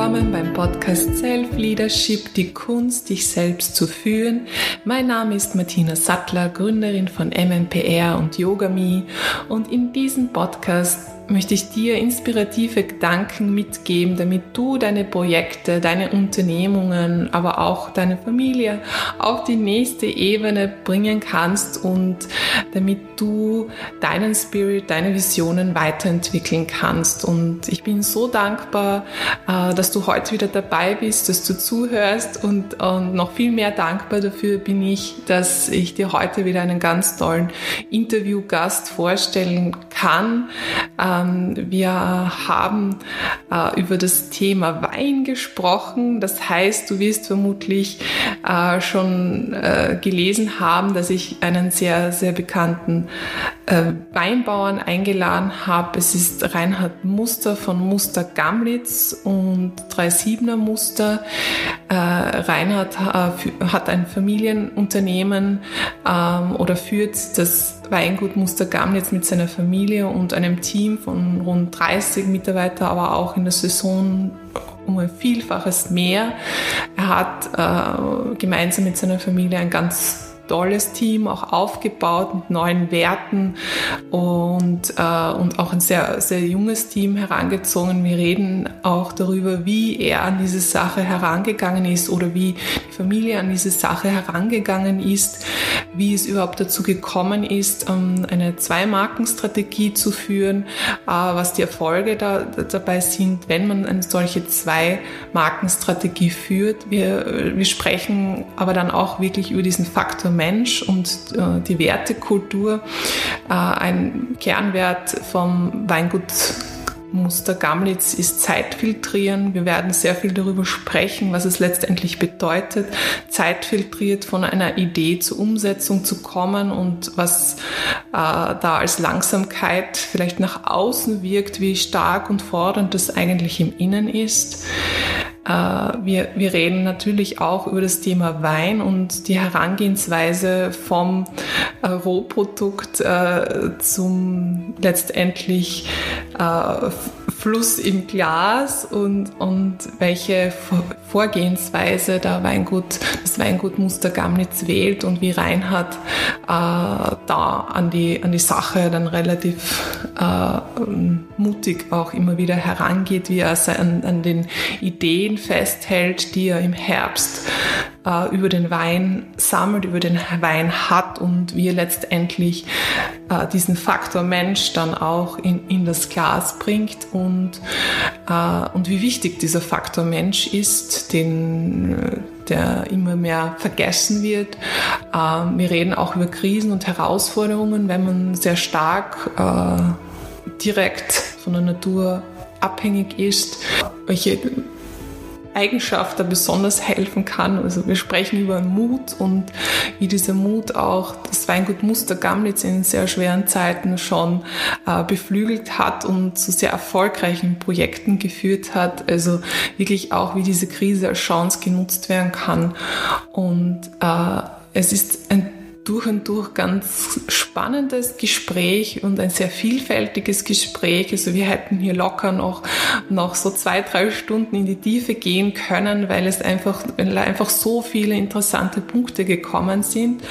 willkommen beim Podcast Self Leadership, die Kunst, dich selbst zu führen. Mein Name ist Martina Sattler, Gründerin von MMPR und Yogami und in diesem Podcast möchte ich dir inspirative Gedanken mitgeben, damit du deine Projekte, deine Unternehmungen, aber auch deine Familie auf die nächste Ebene bringen kannst und damit du deinen Spirit, deine Visionen weiterentwickeln kannst. Und ich bin so dankbar, äh, dass du heute wieder dabei bist, dass du zuhörst und, noch viel mehr dankbar dafür bin ich, dass ich dir heute wieder einen ganz tollen Interviewgast vorstellen kann ähm, wir haben äh, über das Thema Wein gesprochen. Das heißt, du wirst vermutlich äh, schon äh, gelesen haben, dass ich einen sehr, sehr bekannten Weinbauern eingeladen habe. Es ist Reinhard Muster von Muster Gamlitz und 37er Muster. Reinhard hat ein Familienunternehmen ähm, oder führt das Weingut Muster Gamlitz mit seiner Familie und einem Team von rund 30 Mitarbeitern, aber auch in der Saison um ein Vielfaches mehr. Er hat äh, gemeinsam mit seiner Familie ein ganz tolles Team auch aufgebaut mit neuen Werten und, äh, und auch ein sehr, sehr junges Team herangezogen. Wir reden auch darüber, wie er an diese Sache herangegangen ist oder wie die Familie an diese Sache herangegangen ist, wie es überhaupt dazu gekommen ist, ähm, eine Zwei-Marken-Strategie zu führen, äh, was die Erfolge da, dabei sind, wenn man eine solche Zwei-Marken-Strategie führt. Wir, wir sprechen aber dann auch wirklich über diesen Faktor Mensch und äh, die Wertekultur. Äh, ein Kernwert vom Weingut Muster Gamlitz ist Zeitfiltrieren. Wir werden sehr viel darüber sprechen, was es letztendlich bedeutet, zeitfiltriert von einer Idee zur Umsetzung zu kommen und was äh, da als Langsamkeit vielleicht nach außen wirkt, wie stark und fordernd das eigentlich im Innen ist. Äh, wir, wir reden natürlich auch über das Thema Wein und die Herangehensweise vom äh, Rohprodukt äh, zum letztendlich Fluss im Glas und, und welche Vorgehensweise der Weingut, das Weingut Muster Gamnitz wählt und wie Reinhard äh, da an die, an die Sache dann relativ äh, mutig auch immer wieder herangeht, wie er an, an den Ideen festhält, die er im Herbst äh, über den Wein sammelt, über den Wein hat und wie er letztendlich äh, diesen Faktor Mensch dann auch in, in das Glas bringt und, äh, und wie wichtig dieser Faktor Mensch ist, den der immer mehr vergessen wird. Ähm, wir reden auch über Krisen und Herausforderungen, wenn man sehr stark äh, direkt von der Natur abhängig ist, welche Eigenschaft da besonders helfen kann. Also wir sprechen über Mut und wie dieser Mut auch das Weingut Muster Gamlitz in sehr schweren Zeiten schon äh, beflügelt hat und zu sehr erfolgreichen Projekten geführt hat. Also wirklich auch, wie diese Krise als Chance genutzt werden kann. Und äh, es ist ein durch und durch ganz spannendes Gespräch und ein sehr vielfältiges Gespräch. Also wir hätten hier locker noch, noch so zwei, drei Stunden in die Tiefe gehen können, weil es einfach, einfach so viele interessante Punkte gekommen sind.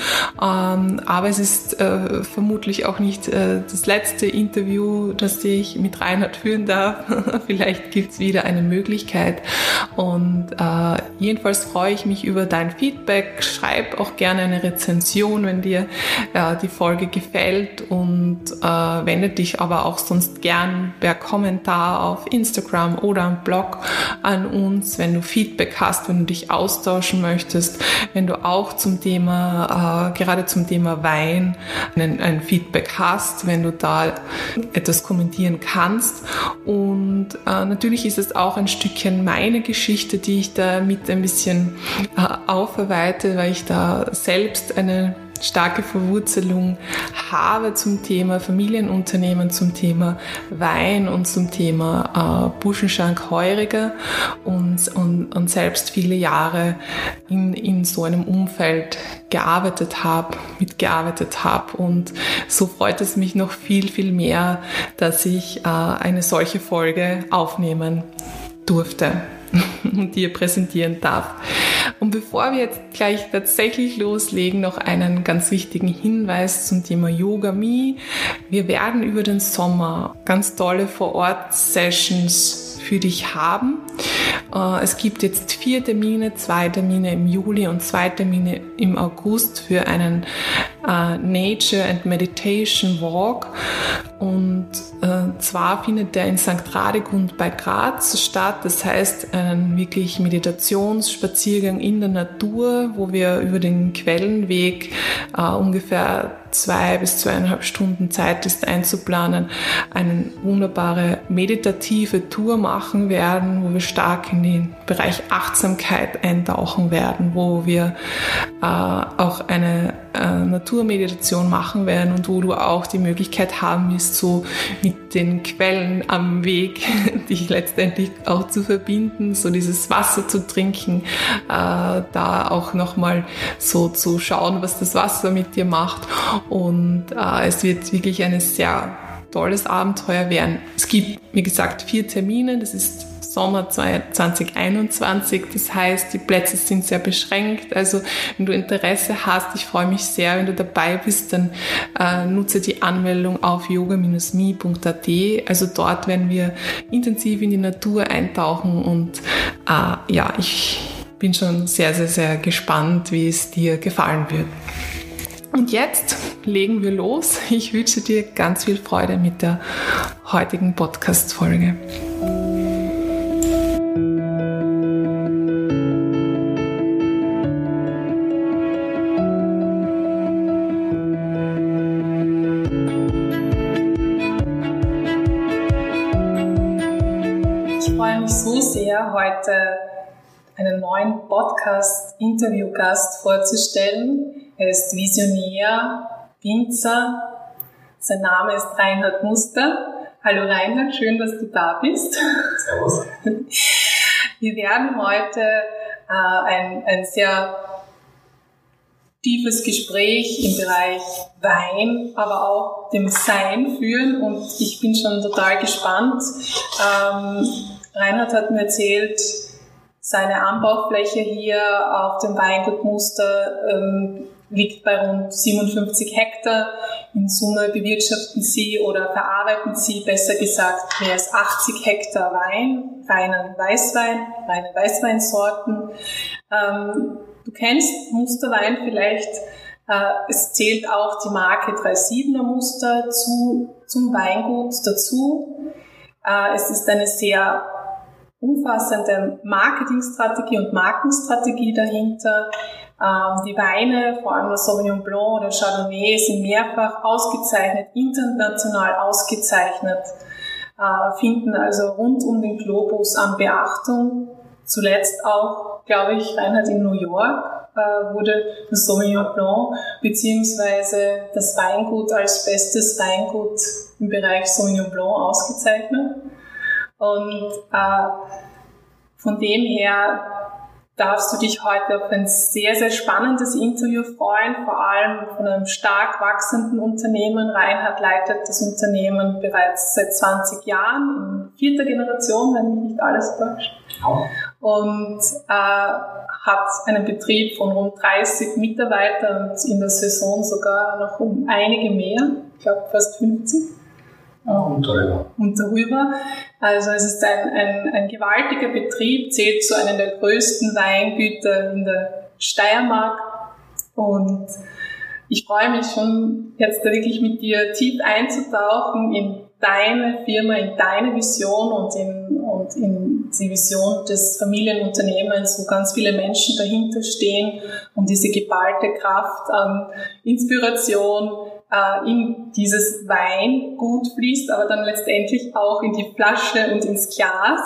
Ähm, aber es ist äh, vermutlich auch nicht äh, das letzte Interview, das ich mit Reinhard führen darf. Vielleicht gibt es wieder eine Möglichkeit. Und äh, jedenfalls freue ich mich über dein Feedback. Schreib auch gerne eine Rezension wenn dir äh, die Folge gefällt und äh, wende dich aber auch sonst gern per Kommentar auf Instagram oder am Blog an uns, wenn du Feedback hast, wenn du dich austauschen möchtest, wenn du auch zum Thema, äh, gerade zum Thema Wein ein, ein Feedback hast, wenn du da etwas kommentieren kannst. Und äh, natürlich ist es auch ein Stückchen meine Geschichte, die ich da mit ein bisschen äh, aufarbeite, weil ich da selbst eine starke Verwurzelung habe zum Thema Familienunternehmen, zum Thema Wein und zum Thema äh, Buschenschank Heuriger und, und, und selbst viele Jahre in, in so einem Umfeld gearbeitet habe, mitgearbeitet habe. Und so freut es mich noch viel, viel mehr, dass ich äh, eine solche Folge aufnehmen durfte dir präsentieren darf. Und bevor wir jetzt gleich tatsächlich loslegen, noch einen ganz wichtigen Hinweis zum Thema Yoga Me. Wir werden über den Sommer ganz tolle Vor-Ort-Sessions für dich haben. Äh, es gibt jetzt vier Termine, zwei Termine im Juli und zwei Termine im August für einen äh, Nature and Meditation Walk. Und äh, zwar findet der in St. Radegund bei Graz statt. Das heißt, ein wirklich Meditationsspaziergang in der Natur, wo wir über den Quellenweg äh, ungefähr zwei bis zweieinhalb Stunden Zeit ist einzuplanen, eine wunderbare meditative Tour machen werden, wo wir stark in den Bereich Achtsamkeit eintauchen werden, wo wir äh, auch eine äh, Naturmeditation machen werden und wo du auch die Möglichkeit haben wirst, so mit den Quellen am Weg dich letztendlich auch zu verbinden, so dieses Wasser zu trinken, äh, da auch nochmal so zu schauen, was das Wasser mit dir macht und äh, es wird wirklich ein sehr tolles Abenteuer werden. Es gibt, wie gesagt, vier Termine, das ist Sommer 2021. Das heißt, die Plätze sind sehr beschränkt. Also wenn du Interesse hast, ich freue mich sehr, wenn du dabei bist, dann äh, nutze die Anmeldung auf yoga-me.at. Also dort werden wir intensiv in die Natur eintauchen und äh, ja, ich bin schon sehr, sehr, sehr gespannt, wie es dir gefallen wird. Und jetzt legen wir los. Ich wünsche dir ganz viel Freude mit der heutigen Podcast-Folge. Heute einen neuen Podcast-Interviewgast vorzustellen. Er ist Visionär, Winzer. Sein Name ist Reinhard Muster. Hallo Reinhard, schön, dass du da bist. Servus. Wir werden heute äh, ein, ein sehr tiefes Gespräch im Bereich Wein, aber auch dem Sein führen und ich bin schon total gespannt. Ähm, Reinhard hat mir erzählt, seine Anbaufläche hier auf dem Weingutmuster ähm, liegt bei rund 57 Hektar. In Summe bewirtschaften sie oder verarbeiten sie, besser gesagt, mehr als 80 Hektar Wein, reinen Weißwein, reine Weißweinsorten. Ähm, du kennst Musterwein vielleicht. Äh, es zählt auch die Marke 37er Muster zu, zum Weingut dazu. Äh, es ist eine sehr umfassende Marketingstrategie und Markenstrategie dahinter. Ähm, die Weine, vor allem das Sauvignon Blanc oder Chardonnay, sind mehrfach ausgezeichnet, international ausgezeichnet, äh, finden also rund um den Globus an Beachtung. Zuletzt auch, glaube ich, Reinhard in New York äh, wurde das Sauvignon Blanc beziehungsweise das Weingut als bestes Weingut im Bereich Sauvignon Blanc ausgezeichnet. Und äh, von dem her darfst du dich heute auf ein sehr, sehr spannendes Interview freuen, vor allem von einem stark wachsenden Unternehmen. Reinhard leitet das Unternehmen bereits seit 20 Jahren in vierter Generation, wenn mich nicht alles täuscht. Und äh, hat einen Betrieb von rund 30 Mitarbeitern und in der Saison sogar noch um einige mehr, ich glaube fast 50 und darüber. Und darüber. Also es ist ein, ein, ein gewaltiger Betrieb, zählt zu einem der größten Weingüter in der Steiermark. Und ich freue mich schon, jetzt wirklich mit dir tief einzutauchen in deine Firma, in deine Vision und in, und in die Vision des Familienunternehmens, wo ganz viele Menschen dahinter stehen und diese geballte Kraft an Inspiration, äh, in dieses Weingut fließt, aber dann letztendlich auch in die Flasche und ins Glas.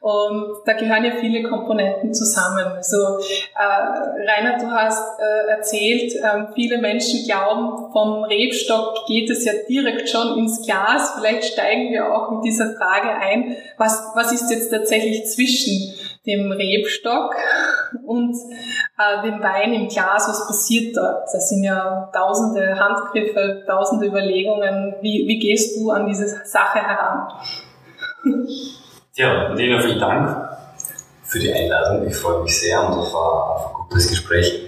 Und da gehören ja viele Komponenten zusammen. Also äh, Rainer, du hast äh, erzählt, äh, viele Menschen glauben, vom Rebstock geht es ja direkt schon ins Glas. Vielleicht steigen wir auch mit dieser Frage ein, was, was ist jetzt tatsächlich zwischen dem Rebstock und äh, dem Wein im Glas, was passiert dort? Das sind ja tausende Handgriffe, tausende Überlegungen. Wie, wie gehst du an diese Sache heran? Ja, Lena, vielen Dank für die Einladung. Ich freue mich sehr und auf, auf ein gutes Gespräch.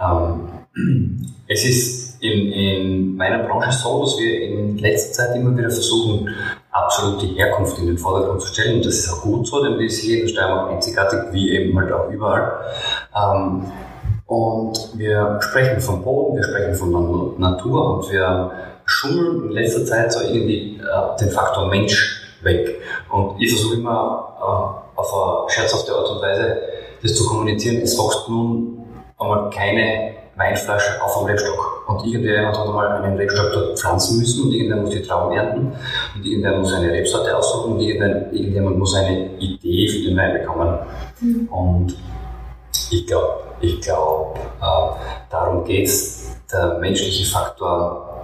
Ähm, es ist in, in meiner Branche so, dass wir in letzter Zeit immer wieder versuchen, absolut die Herkunft in den Vordergrund zu stellen. Und das ist auch gut so, denn die ist hier in der Steiermark einzigartig, wie eben halt auch überall. Ähm, und wir sprechen vom Boden, wir sprechen von der Natur und wir schummeln in letzter Zeit so irgendwie äh, den Faktor Mensch weg. Und ich versuche immer äh, auf eine scherzhafte Art und Weise das zu kommunizieren. Es wächst nun einmal keine Weinflasche auf dem Rebstock. Und irgendjemand hat einmal einen Rebstock dort pflanzen müssen und irgendwer muss die Trauben ernten und irgendwer muss eine Rebsorte aussuchen und irgendjemand muss eine Idee für den Wein bekommen. Mhm. Und ich glaube, ich glaube, äh, darum geht es. Der menschliche Faktor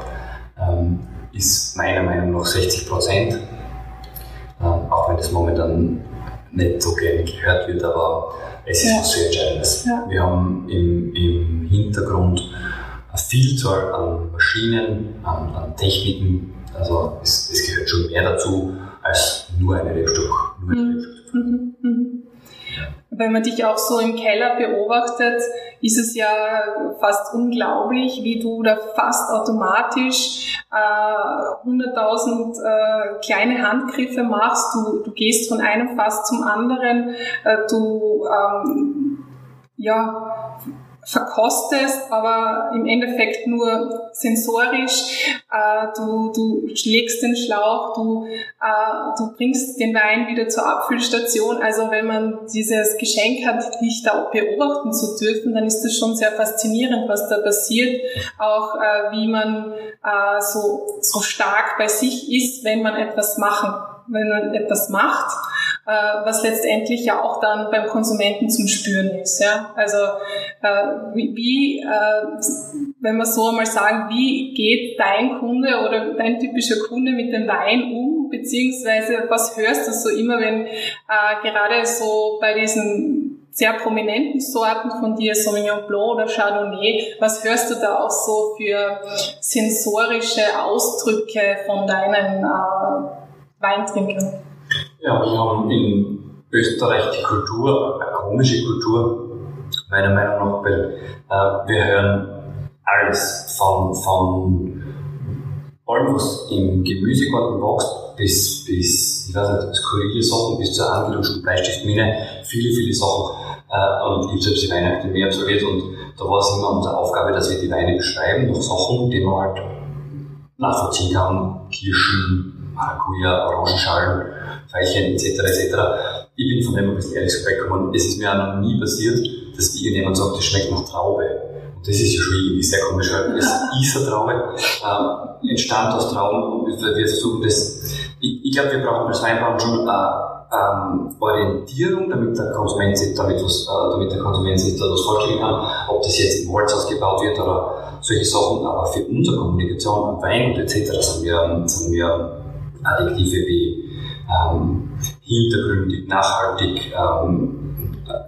ähm, ist meiner Meinung nach 60 Prozent, äh, auch wenn das momentan nicht so gerne gehört wird, aber es ist ja. was sehr Entscheidendes. Ja. Wir haben im, im Hintergrund eine Vielzahl an Maschinen, an, an Techniken. Also es, es, gehört schon mehr dazu als nur eine Rebstock. Nur eine mhm. Mhm. Mhm. Wenn man dich auch so im Keller beobachtet, ist es ja fast unglaublich, wie du da fast automatisch äh, 100.000 äh, kleine Handgriffe machst. Du, du gehst von einem Fass zum anderen. Äh, du ähm, ja, verkostest, aber im Endeffekt nur sensorisch. Äh, du, du schlägst den Schlauch, du, äh, du bringst den Wein wieder zur Abfüllstation. Also wenn man dieses Geschenk hat, dich da beobachten zu dürfen, dann ist das schon sehr faszinierend, was da passiert. Auch äh, wie man so, so stark bei sich ist, wenn man etwas machen, wenn man etwas macht was letztendlich ja auch dann beim Konsumenten zum Spüren ist. Ja? Also wie, wie äh, wenn wir so einmal sagen, wie geht dein Kunde oder dein typischer Kunde mit dem Wein um, beziehungsweise was hörst du so immer, wenn äh, gerade so bei diesen sehr prominenten Sorten von dir, Sauvignon Blanc oder Chardonnay, was hörst du da auch so für sensorische Ausdrücke von deinen äh, Weintrinkern? Ja, wir haben in Österreich die Kultur, eine komische Kultur, meiner Meinung nach, weil äh, wir hören alles von, von allem, was im Gemüsegarten wächst, bis, bis, ich weiß nicht, skurrile Sachen, bis zur von Bleistiftmine, viele, viele Sachen. Äh, und ich habe die Weinakademie absolviert und da war es immer unsere Aufgabe, dass wir die Weine beschreiben nach Sachen, die man halt nachvollziehen kann. Kirschen, Maracuja, Orangenschalen, Veilchen etc. etc. Ich bin von dem ein bisschen ehrlich weggekommen. Es ist mir auch noch nie passiert, dass irgendjemand sagt, das schmeckt nach Traube. Und das ist ja schon irgendwie sehr komisch, weil es ist eine Traube, ähm, entstand aus Trauben und wir versuchen das, ich, ich glaube, wir brauchen als Weinbauern schon eine ähm, Orientierung, damit der Konsument sich damit, was, äh, damit der Konsument sich da was vorstellen kann, ob das jetzt im Holz ausgebaut wird oder solche Sachen, aber für unsere Kommunikation am Weingut etc. sind wir, sind wir Adjektive wie ähm, hintergründig, nachhaltig, ähm,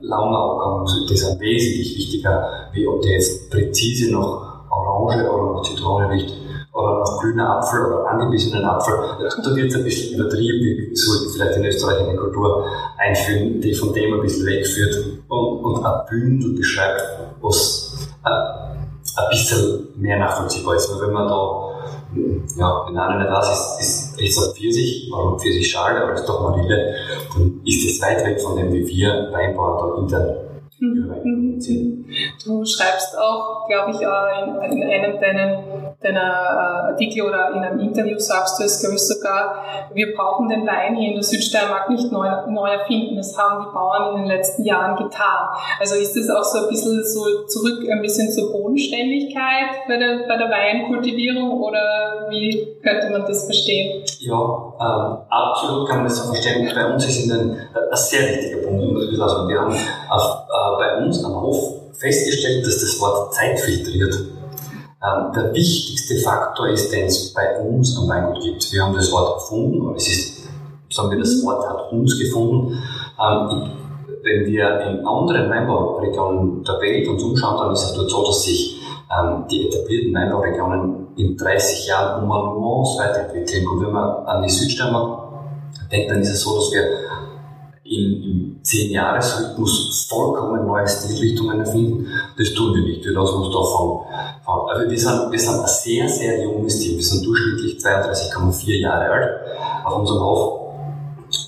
Launaufgang, das ist wesentlich wichtiger, wie ob der jetzt präzise noch Orange oder noch Zitrone riecht oder noch grüner Apfel oder angebissenen Apfel. Da wird es ein bisschen übertrieben, wir sollten vielleicht in Österreich eine Kultur einführen, die von dem ein bisschen wegführt und, und ein Bündel beschreibt, was äh, ein bisschen mehr nachvollziehbar ist. Weil wenn man da ja, wenn einer nicht weiß, ist, ist, es Pfirsich, warum Pfirsichschale, aber es ist doch Marille, dann ist es weit weg von dem, wie wir Weinbauern da intern Mhm. Du schreibst auch, glaube ich, in, in einem deiner, deiner äh, Artikel oder in einem Interview sagst du es, glaube ich, sogar, wir brauchen den Wein hier in der Südsteiermark nicht neu, neu erfinden. Das haben die Bauern in den letzten Jahren getan. Also ist es auch so ein bisschen so zurück ein bisschen zur Bodenständigkeit bei der, bei der Weinkultivierung oder wie könnte man das verstehen? Ja, ähm, absolut kann man das so verstehen. Bei uns ist in den, ein sehr wichtiger Punkt, sagen. Wir haben auf, äh, bei uns am Hof festgestellt, dass das Wort Zeit filtriert. Ähm, der wichtigste Faktor ist, den es bei uns am Weingut gibt. Wir haben das Wort erfunden, und es ist, sagen wir, das Wort hat uns gefunden. Ähm, wenn wir in anderen Weinbauregionen der Welt uns umschauen, dann ist es dort so, dass sich ähm, die etablierten Weinbauregionen in 30 Jahren um eine Nuance weiterentwickeln. Und wenn man an die Südsteiermark denkt, dann ist es so, dass wir im 10-Jahres-Rhythmus vollkommen neue Stilrichtungen erfinden. Das tun wir nicht. Wir lassen uns da von, von also wir sind, wir sind ein sehr, sehr junges Team. Wir sind durchschnittlich 32,4 Jahre alt auf unserem Hof.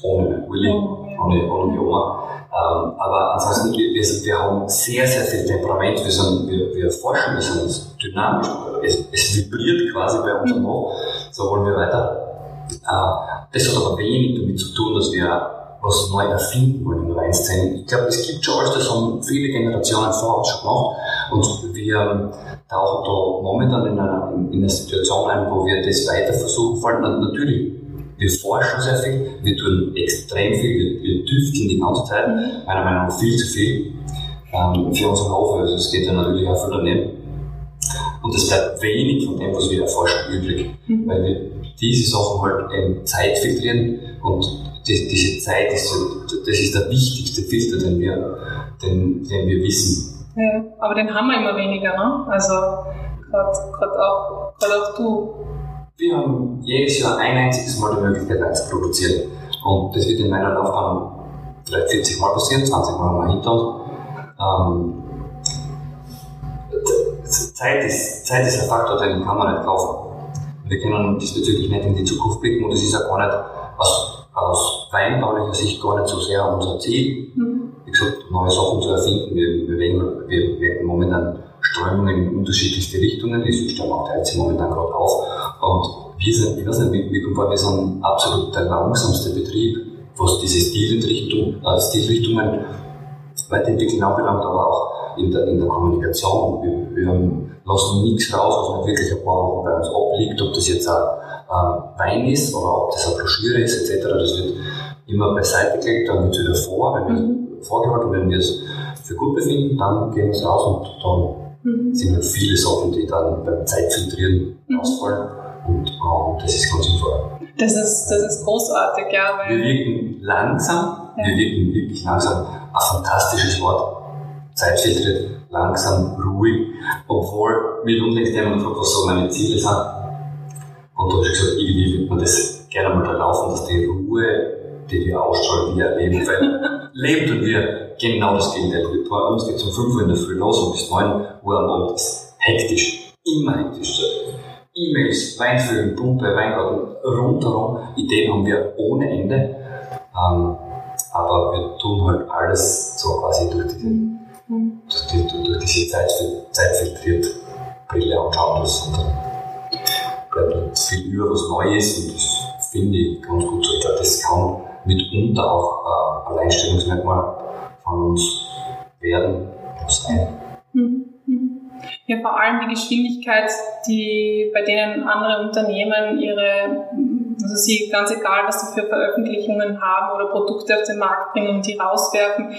Ohne Willi, ohne, ohne die Oma. Ähm, aber ansonsten, wir, wir, haben sehr, sehr viel Temperament. Wir, sind, wir, wir forschen, wir sind dynamisch. Es, es vibriert quasi bei unserem Hof. So wollen wir weiter. Äh, das hat aber wenig damit zu tun, dass wir was neu erfinden wollen in der Weinszene. Ich glaube, es gibt schon alles, das haben viele Generationen vor uns schon gemacht. Und wir tauchen da momentan in einer, in einer Situation ein, wo wir das weiter versuchen wollen. Natürlich, wir forschen sehr viel, wir tun extrem viel, wir, wir tüfteln die ganze Zeit, meiner Meinung nach viel zu viel ähm, für unseren Hof. Also es geht ja natürlich auch viel daneben. Und es bleibt wenig von dem, was wir erforschen, übrig. Mhm. Weil wir diese Sachen halt eben Zeit filtrieren und die, diese Zeit ist, das ist der wichtigste Filter, den wir, den, den wir wissen. Ja, aber den haben wir immer weniger, ne? Also gerade auch, auch du. Wir haben jedes Jahr ein einziges Mal die Möglichkeit, Wein zu produzieren. Und das wird in meiner Laufbahn vielleicht 40 Mal passieren, 20 Mal mal hinter uns. Ähm, Zeit ist, Zeit ist ein Faktor, den kann man nicht kaufen. Wir können diesbezüglich nicht in die Zukunft blicken und es ist auch gar nicht aus aus weinbaulicher Sicht gar nicht so sehr unser Ziel. Mhm. Wie gesagt, neue Sachen zu erfinden. Wir, bewegen, wir merken momentan Strömungen in unterschiedlichste Richtungen. Die Südsteiermark teilt sich momentan gerade auf. Und wir sind, ich weiß nicht, wie, wie kommt wir sind absolut der langsamste Betrieb, was diese Stilrichtung, äh, Stilrichtungen weiterentwickeln anbelangt, aber auch in der, in der Kommunikation. Wir, wir lassen nichts raus, was nicht wirklich ein paar Wochen bei uns abliegt, ob das jetzt auch äh, Wein ist oder ob das eine Broschüre ist etc. Das wird immer beiseite gelegt, dann wird es wieder vor, wenn wir mhm. vorgehalten, wenn wir es für gut befinden, dann gehen wir es raus und dann mhm. sind halt viele Sachen, die dann beim Zeitfiltrieren mhm. ausfallen und äh, das ist ganz sinnvoll. Das ist, das ist großartig, ja. Weil wir wirken langsam, ja. wir wirken wirklich langsam. Ein fantastisches Wort. Zeitfiltriert, langsam, ruhig, obwohl mit unlängst jemand gefragt, was so meine Ziele sind. Und da habe ich gesagt, irgendwie würde man das gerne mal da laufen, dass die Ruhe, die wir ausstrahlen, wir erleben. Weil leben tun wir genau das Gegenteil. Bei uns geht es um 5 Uhr in der Früh los und bis 9 Uhr am Abend ist hektisch. Immer hektisch. E-Mails, Weinfüllen, Pumpe, Weingarten, rundherum. Ideen haben wir ohne Ende. Ähm, aber wir tun halt alles so quasi durch, die, mhm. durch, die, durch diese Zeit, zeitfiltriert Brille anschauen das und dann bleibt viel über, was neu ist und das finde ich ganz gut so. Ich glaube, das kann mitunter auch äh, Alleinstellungsmerkmal von uns werden oder sein. Mhm. Mhm. Ja, vor allem die Geschwindigkeit, die bei denen andere Unternehmen ihre also sie, ganz egal, was sie für Veröffentlichungen haben oder Produkte auf den Markt bringen und die rauswerfen.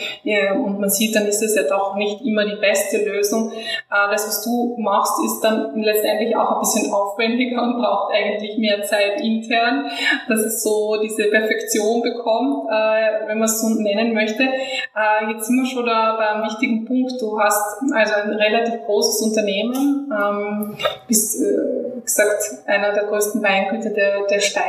Und man sieht, dann ist es ja doch nicht immer die beste Lösung. Äh, das, was du machst, ist dann letztendlich auch ein bisschen aufwendiger und braucht eigentlich mehr Zeit intern, dass es so diese Perfektion bekommt, äh, wenn man es so nennen möchte. Äh, jetzt sind wir schon da bei einem wichtigen Punkt. Du hast also ein relativ großes Unternehmen, ähm, bist, gesagt, einer der größten Weingüter der, der Steiermark.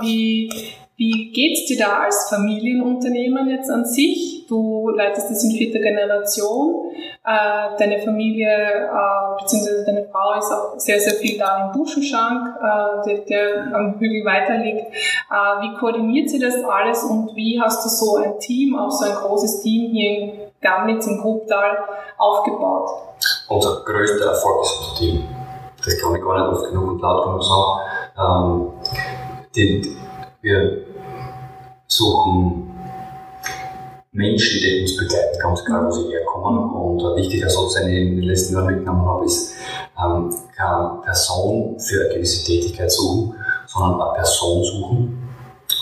Wie, Wie geht's dir da als Familienunternehmen jetzt an sich? Du leitest das in vierter Generation. Äh, deine Familie äh, bzw. deine Frau ist auch sehr, sehr viel da im Buschenschank, äh, der, der am Hügel weiter liegt. Äh, wie koordiniert sie das alles und wie hast du so ein Team, auch so ein großes Team hier in Gamnitz im Grubtal aufgebaut? Unser größter Erfolg ist unser Team. Das kann ich gar nicht oft genug und laut genug sagen. Ähm, die, wir suchen Menschen, die uns begleiten, ganz klar, wo sie herkommen. Und ein wichtiger Satz, den ich in den letzten Jahren mitgenommen habe, ist, ähm, keine Person für eine gewisse Tätigkeit suchen, sondern eine Person suchen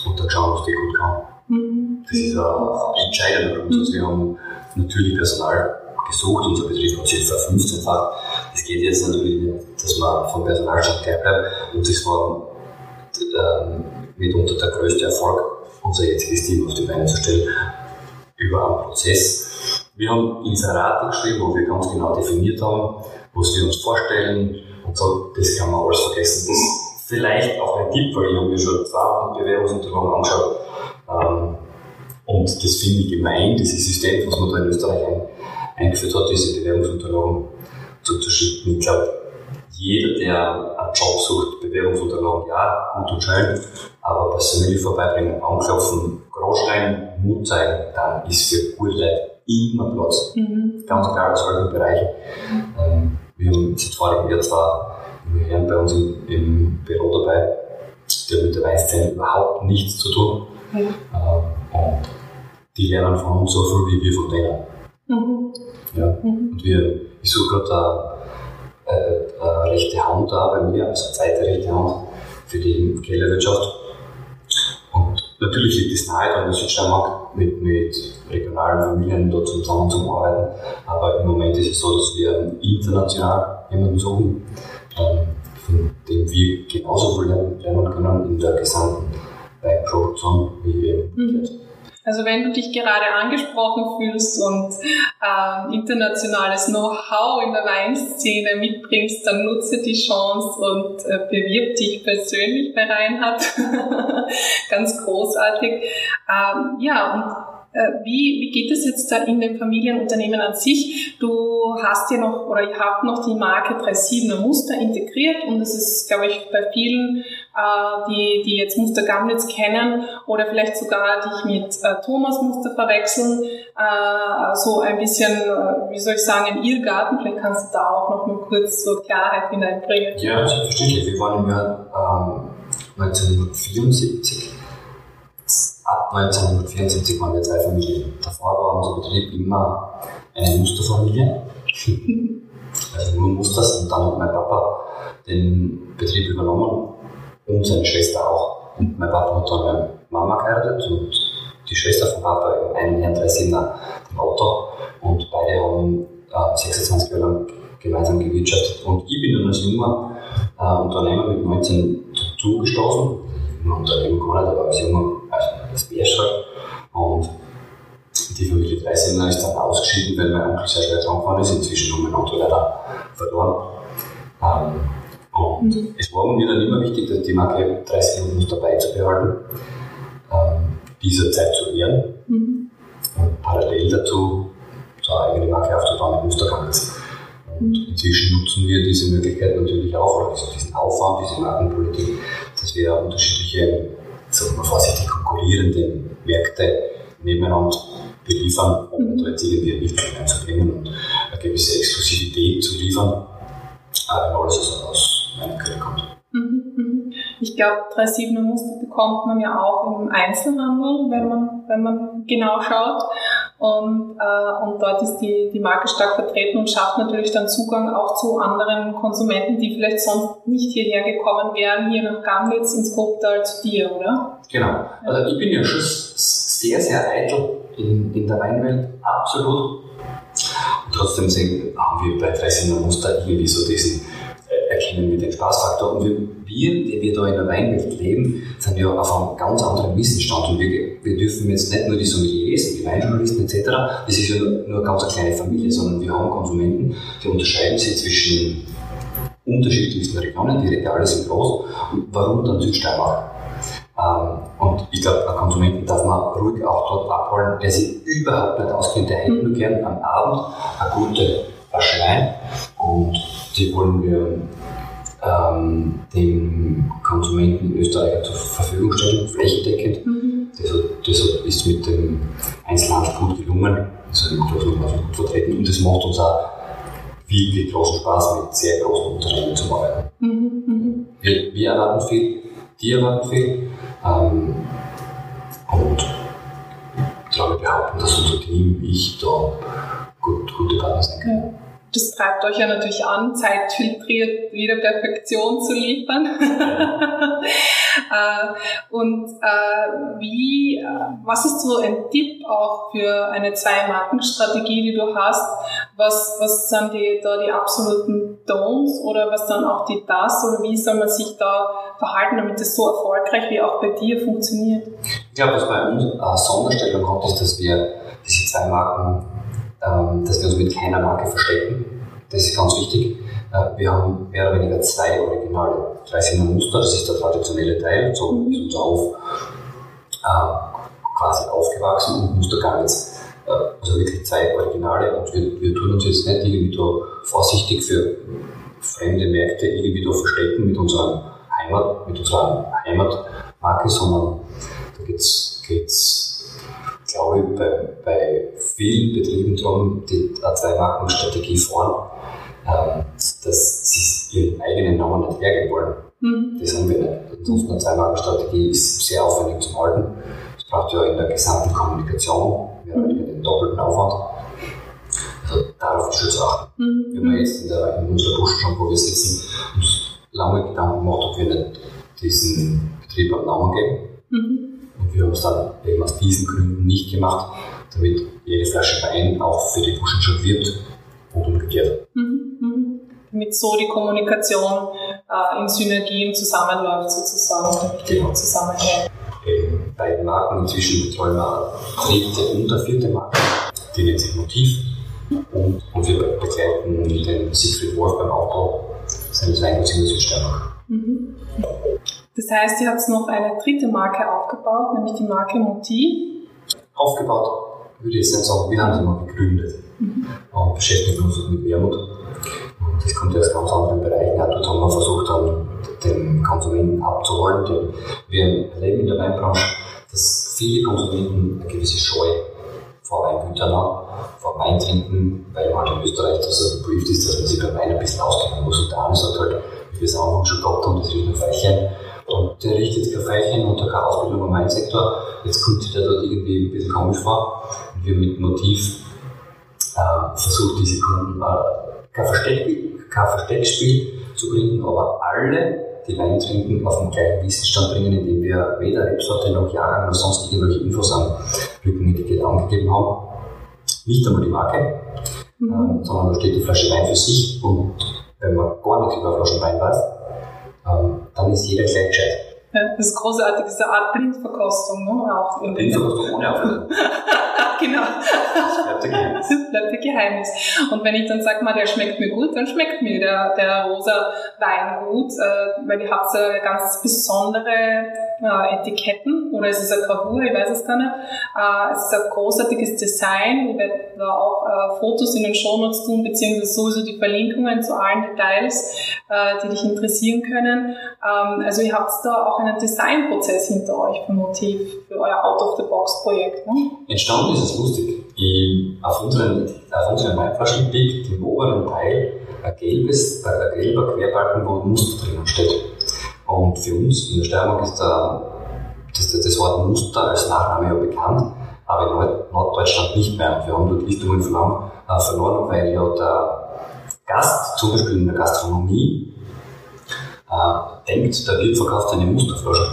und dann schauen, was die gut kann. Mhm. Das ist ein entscheidender Grund. Also wir haben natürlich Personal gesucht, unser Betrieb hat sich verfünfzehnfacht. Es geht jetzt natürlich nicht, dass man vom Personalstand gleich bleibt. Und das war mitunter der größte Erfolg, unser jetziges Team auf die Beine zu stellen, über einen Prozess. Wir haben Inserate geschrieben, wo wir ganz genau definiert haben, was wir uns vorstellen und so, das kann man alles vergessen. Das ist vielleicht auch ein Tipp, weil ich habe mir schon zwei Bewerbungsunterlagen angeschaut. Ähm, und das finde ich gemein, dieses System, was man da in Österreich ein, eingeführt hat, diese Bewerbungsunterlagen zu unterschieden. Ich glaube, jeder, der einen Job sucht, Bewerbungsunterlagen, ja, gut und schön, aber persönlich vorbeibringen, anklopfen, Großstein, Mut zeigen, dann ist für gute Leute immer Platz. Mhm. Ganz egal aus welchen Bereichen. Ähm, wir haben seit vorigem Jahr zwar Herren bei uns im, im Büro dabei, die haben mit der Weißzähne überhaupt nichts zu tun. Mhm. Ähm, und die lernen von uns so viel wie wir von denen. Mhm. Ja. Mhm. Und wir, ich suche gerade eine, eine, rechte Hand da bei mir, also zweite rechte Hand für die Kellerwirtschaft. Und natürlich liegt es nahe, da in der Südsteiermark mit, mit regionalen Familien dort zusammen zu arbeiten. Aber im Moment ist es so, dass wir international jemanden suchen, ähm, von dem wir genauso viel lernen können in der gesamten Weinproduktion wie wir. Mhm. Also wenn du dich gerade angesprochen fühlst und äh, internationales Know-how in der Weinszene mitbringst, dann nutze die Chance und äh, bewirb dich persönlich bei Reinhard. Ganz großartig. Ähm, ja, und wie, wie geht es jetzt da in den Familienunternehmen an sich? Du hast ja noch oder ihr habt noch die Marke 37er Muster integriert und das ist, glaube ich, bei vielen, äh, die, die jetzt Muster Gamnitz kennen oder vielleicht sogar dich mit äh, Thomas Muster verwechseln, äh, so ein bisschen, äh, wie soll ich sagen, ein Irrgarten. Vielleicht kannst du da auch noch mal kurz so Klarheit hineinbringen. Ja, selbstverständlich. Wir waren im Jahr ähm, 1974 ab 1974 waren wir zwei Familien. Davor war unser Betrieb immer eine Musterfamilie. also nur Musters. Und dann hat mein Papa den Betrieb übernommen und seine Schwester auch. Und mein Papa hat dann meine Mama geheiratet und die Schwester von Papa in einem Herrn drei Siebener im Auto. Und beide haben äh, 26 Jahre lang gemeinsam gewirtschaftet. Und ich bin dann als junger äh, Unternehmer mit 19 dazugestoßen. Ein Unternehmer gar nicht, aber als junger das Bärschall. Und die Familie Dreisender ist dann ausgeschieden, weil mein Onkel sehr schwer dran gefahren ist. Inzwischen haben wir mein Auto leider verloren. Ähm, und mhm. es war mir dann immer wichtig, dass die Marke 30 Minuten dabei zu behalten, ähm, dieser Zeit zu ehren mhm. und parallel dazu so eine eigene Marke aufzubauen mit Musterkanals. Und mhm. inzwischen nutzen wir diese Möglichkeit natürlich auch, oder diesen Aufwand, diese Markenpolitik, dass wir unterschiedliche sagen wir vorsichtig, konkurrierende Märkte nebeneinander beliefern, um jetzt irgendwie ein Licht einzubringen und eine gewisse Exklusivität zu liefern, wenn alles also aus meiner Quelle kommt. Mhm, mhm. Ich glaube, 3,7er Muster bekommt man ja auch im Einzelhandel, wenn man, wenn man genau schaut. Und, äh, und dort ist die, die Marke stark vertreten und schafft natürlich dann Zugang auch zu anderen Konsumenten, die vielleicht sonst nicht hierher gekommen wären, hier nach Gamwitz ins Grobtal zu dir, oder? Genau. Also ich bin ja schon sehr, sehr eitel in, in der Weinwelt, absolut. Und trotzdem haben wir bei Freisinger Muster irgendwie so diesen erkennen wir den Spaßfaktor. Und wir, wir, die wir da in der Weinwelt leben, sind ja auf einem ganz anderen Wissensstand. Und wir, wir dürfen jetzt nicht nur die Sommeliers, die Weinjournalisten etc., das ist ja nur, eine ganz kleine Familie, sondern wir haben Konsumenten, die unterscheiden sich zwischen unterschiedlichsten Regionen, die Regale sind groß. Warum dann Südsteiermark? Ähm, und ich glaube, einen Konsumenten darf man ruhig auch dort abholen, der sich überhaupt nicht auskennt. Der hätte nur gern am Abend eine gute Flasche Wein und die wollen wir ähm, dem Konsumenten in Österreich zur Verfügung stellen, flächendeckend. Mhm. Deshalb, deshalb ist mit dem Einzelhandel gut gelungen, also gut vertreten und das macht uns auch wirklich großen Spaß, mit sehr großen Unternehmen zu arbeiten. Mhm. Mhm. Wir, wir erwarten viel, die erwarten viel. Ähm, und ich glaube, behaupten, dass unser Team, ich da gut, gute Partner sein kann. Das treibt euch ja natürlich an, zeitfiltriert wieder Perfektion zu liefern. Äh, und äh, wie, äh, was ist so ein Tipp auch für eine Zwei-Marken-Strategie, die du hast? Was, was sind die, da die absoluten Don'ts oder was dann auch die Das oder wie soll man sich da verhalten, damit es so erfolgreich wie auch bei dir funktioniert? Ich glaube, was bei uns eine Sonderstellung hat, ist, dass wir diese zwei Marken dass wir uns mit keiner Marke verstecken. Das ist ganz wichtig. Äh, wir haben mehr oder weniger zwei Originale. 30 Muster, das ist der traditionelle Teil, so ist unser Auf äh, quasi aufgewachsen und Muster gar nichts. Äh, also wirklich zwei Originale und wir, wir tun uns jetzt nicht irgendwie da vorsichtig für fremde Märkte irgendwie da verstecken mit unserer Heimat, mit unserer Heimatmarke, sondern da geht's, geht's glaube ich, bei, bei vielen Betrieben darum, die eine Zwei-Marken-Strategie fahren, ähm, dass sie ihren eigenen Namen nicht hergeben wollen. Mhm. Das haben wir nicht. Und eine Zwei-Marken-Strategie ist sehr aufwendig zu halten. Es braucht ja in der gesamten Kommunikation, wir haben mhm. den doppelten Aufwand. Also darauf ist zu achten. Mhm. Wir haben jetzt in, der, in unserer Busch schon, wo wir sitzen, uns lange Gedanken gemacht, ob wir nicht diesen Betrieb einen Namen geben. Mhm. Und wir haben es dann eben aus diesen Gründen nicht gemacht, damit jede Flasche Wein auch für die Buschen schon wirbt und umgekehrt. Mhm, mhm. Damit so die Kommunikation äh, in Synergien zusammenläuft sozusagen, genau. zusammenhängt. Beiden Marken inzwischen betreuen wir dritte und eine vierte Marke, die nennt sich Motiv. Und, und wir begleiten den Siegfried Wolf beim Aufbau seines Weinguts in der Südsteiermark. Mhm. Das heißt, ihr habt noch eine dritte Marke aufgebaut, nämlich die Marke Motiv. Aufgebaut, würde ich jetzt sagen, wir haben sie mal gegründet mhm. und beschäftigen uns mit Wermut. Und das kommt ja aus ganz anderen Bereichen. Auch dort haben wir versucht, dann den Konsumenten abzuholen. Denn wir erleben in der Weinbranche, dass viele Konsumenten eine gewisse Scheu vor Weingütern haben, vor Weintrinken, weil man halt in Österreich das so gebrieft ist, dass man sich beim Wein ein bisschen auskennen muss. Und der eine sagt halt, wie wir es am Anfang schon gehabt haben, das ist ein Feichchen und der richtet jetzt kein Feichen und keine Ausbildung im Weinsektor. Jetzt kommt der dort irgendwie ein bisschen komisch vor. Und wir mit Motiv äh, versucht, diese Kunden äh, kein, Versteck, kein Versteckspiel zu bringen, aber alle, die Wein trinken, auf den gleichen Wissensstand bringen, indem wir weder Rebsorte noch Jahrgang noch sonst irgendwelche Infos am Rückenetikett angegeben haben. Nicht einmal die Marke, mhm. ähm, sondern da steht die Flasche Wein für sich und wenn man gar nichts über Flaschen Wein weiß, ähm, dann ist jeder gleich gescheit. Ja, das ist großartig, diese Art Blindverkostung, ne? Auch in Blindverkostung ohne Auflösung. genau. Das bleibt der Geheimnis. Das bleibt der Geheimnis. Und wenn ich dann sage mal, der schmeckt mir gut, dann schmeckt mir der, der rosa Wein gut, äh, weil ihr habt ja ganz besondere äh, Etiketten oder es ist eine Gravur, ich weiß es gar nicht. Äh, es ist ein großartiges Design. Ich werde da auch äh, Fotos in den Shownotes tun, beziehungsweise sowieso die Verlinkungen zu allen Details, äh, die dich interessieren können. Ähm, also ihr habt da auch einen Designprozess hinter euch für Motiv, für euer Out-of-the-Box-Projekt. Ne? Entstanden ist es lustig. Ich, auf unseren, auf unseren Weinflaschen liegt im oberen Teil ein gelbes, ein gelber Querbalken, wo ein Muster drinnen steht. Und für uns in der Steiermark ist der, das, das Wort Muster als Nachname ja bekannt, aber in Norddeutschland nicht mehr. Und wir haben dort Lichtungen verloren, äh, verloren, weil ja der Gast, zum Beispiel in der Gastronomie, äh, denkt, der Wirt verkauft eine Musterflasche.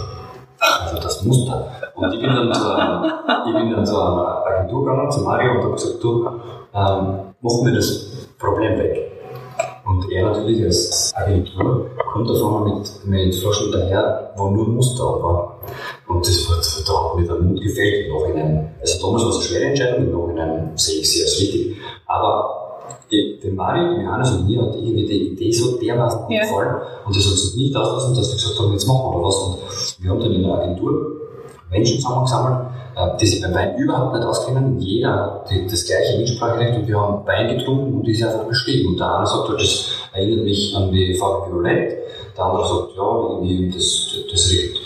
Also das Muster. Und ich bin dann zu einer, bin Agentur gegangen, zu Mario, und habe gesagt, du, ähm, mach mir das Problem weg. Und er natürlich als Agentur kommt auf einmal mit, mit Flaschen daher, wo nur Muster war. Und das hat mir der Mut gefällt. Im Nachhinein, also damals war es eine schwere Entscheidung, im Nachhinein sehe ich sie als richtig. Aber den Mario, den Johannes und mir hat irgendwie die Idee so dermaßen ja. gefallen und das hat uns nicht auslassen, dass wir gesagt haben, jetzt machen wir da was. Und wir haben dann in der Agentur Menschen zusammengesammelt, äh, die sich beim Wein überhaupt nicht auskennen. Jeder hat das gleiche Mitspracherecht und wir haben Wein getrunken und die ist einfach beschrieben. Und der eine sagt, das erinnert mich an die Farbe Violett. Der andere sagt, ja, irgendwie, das, das riecht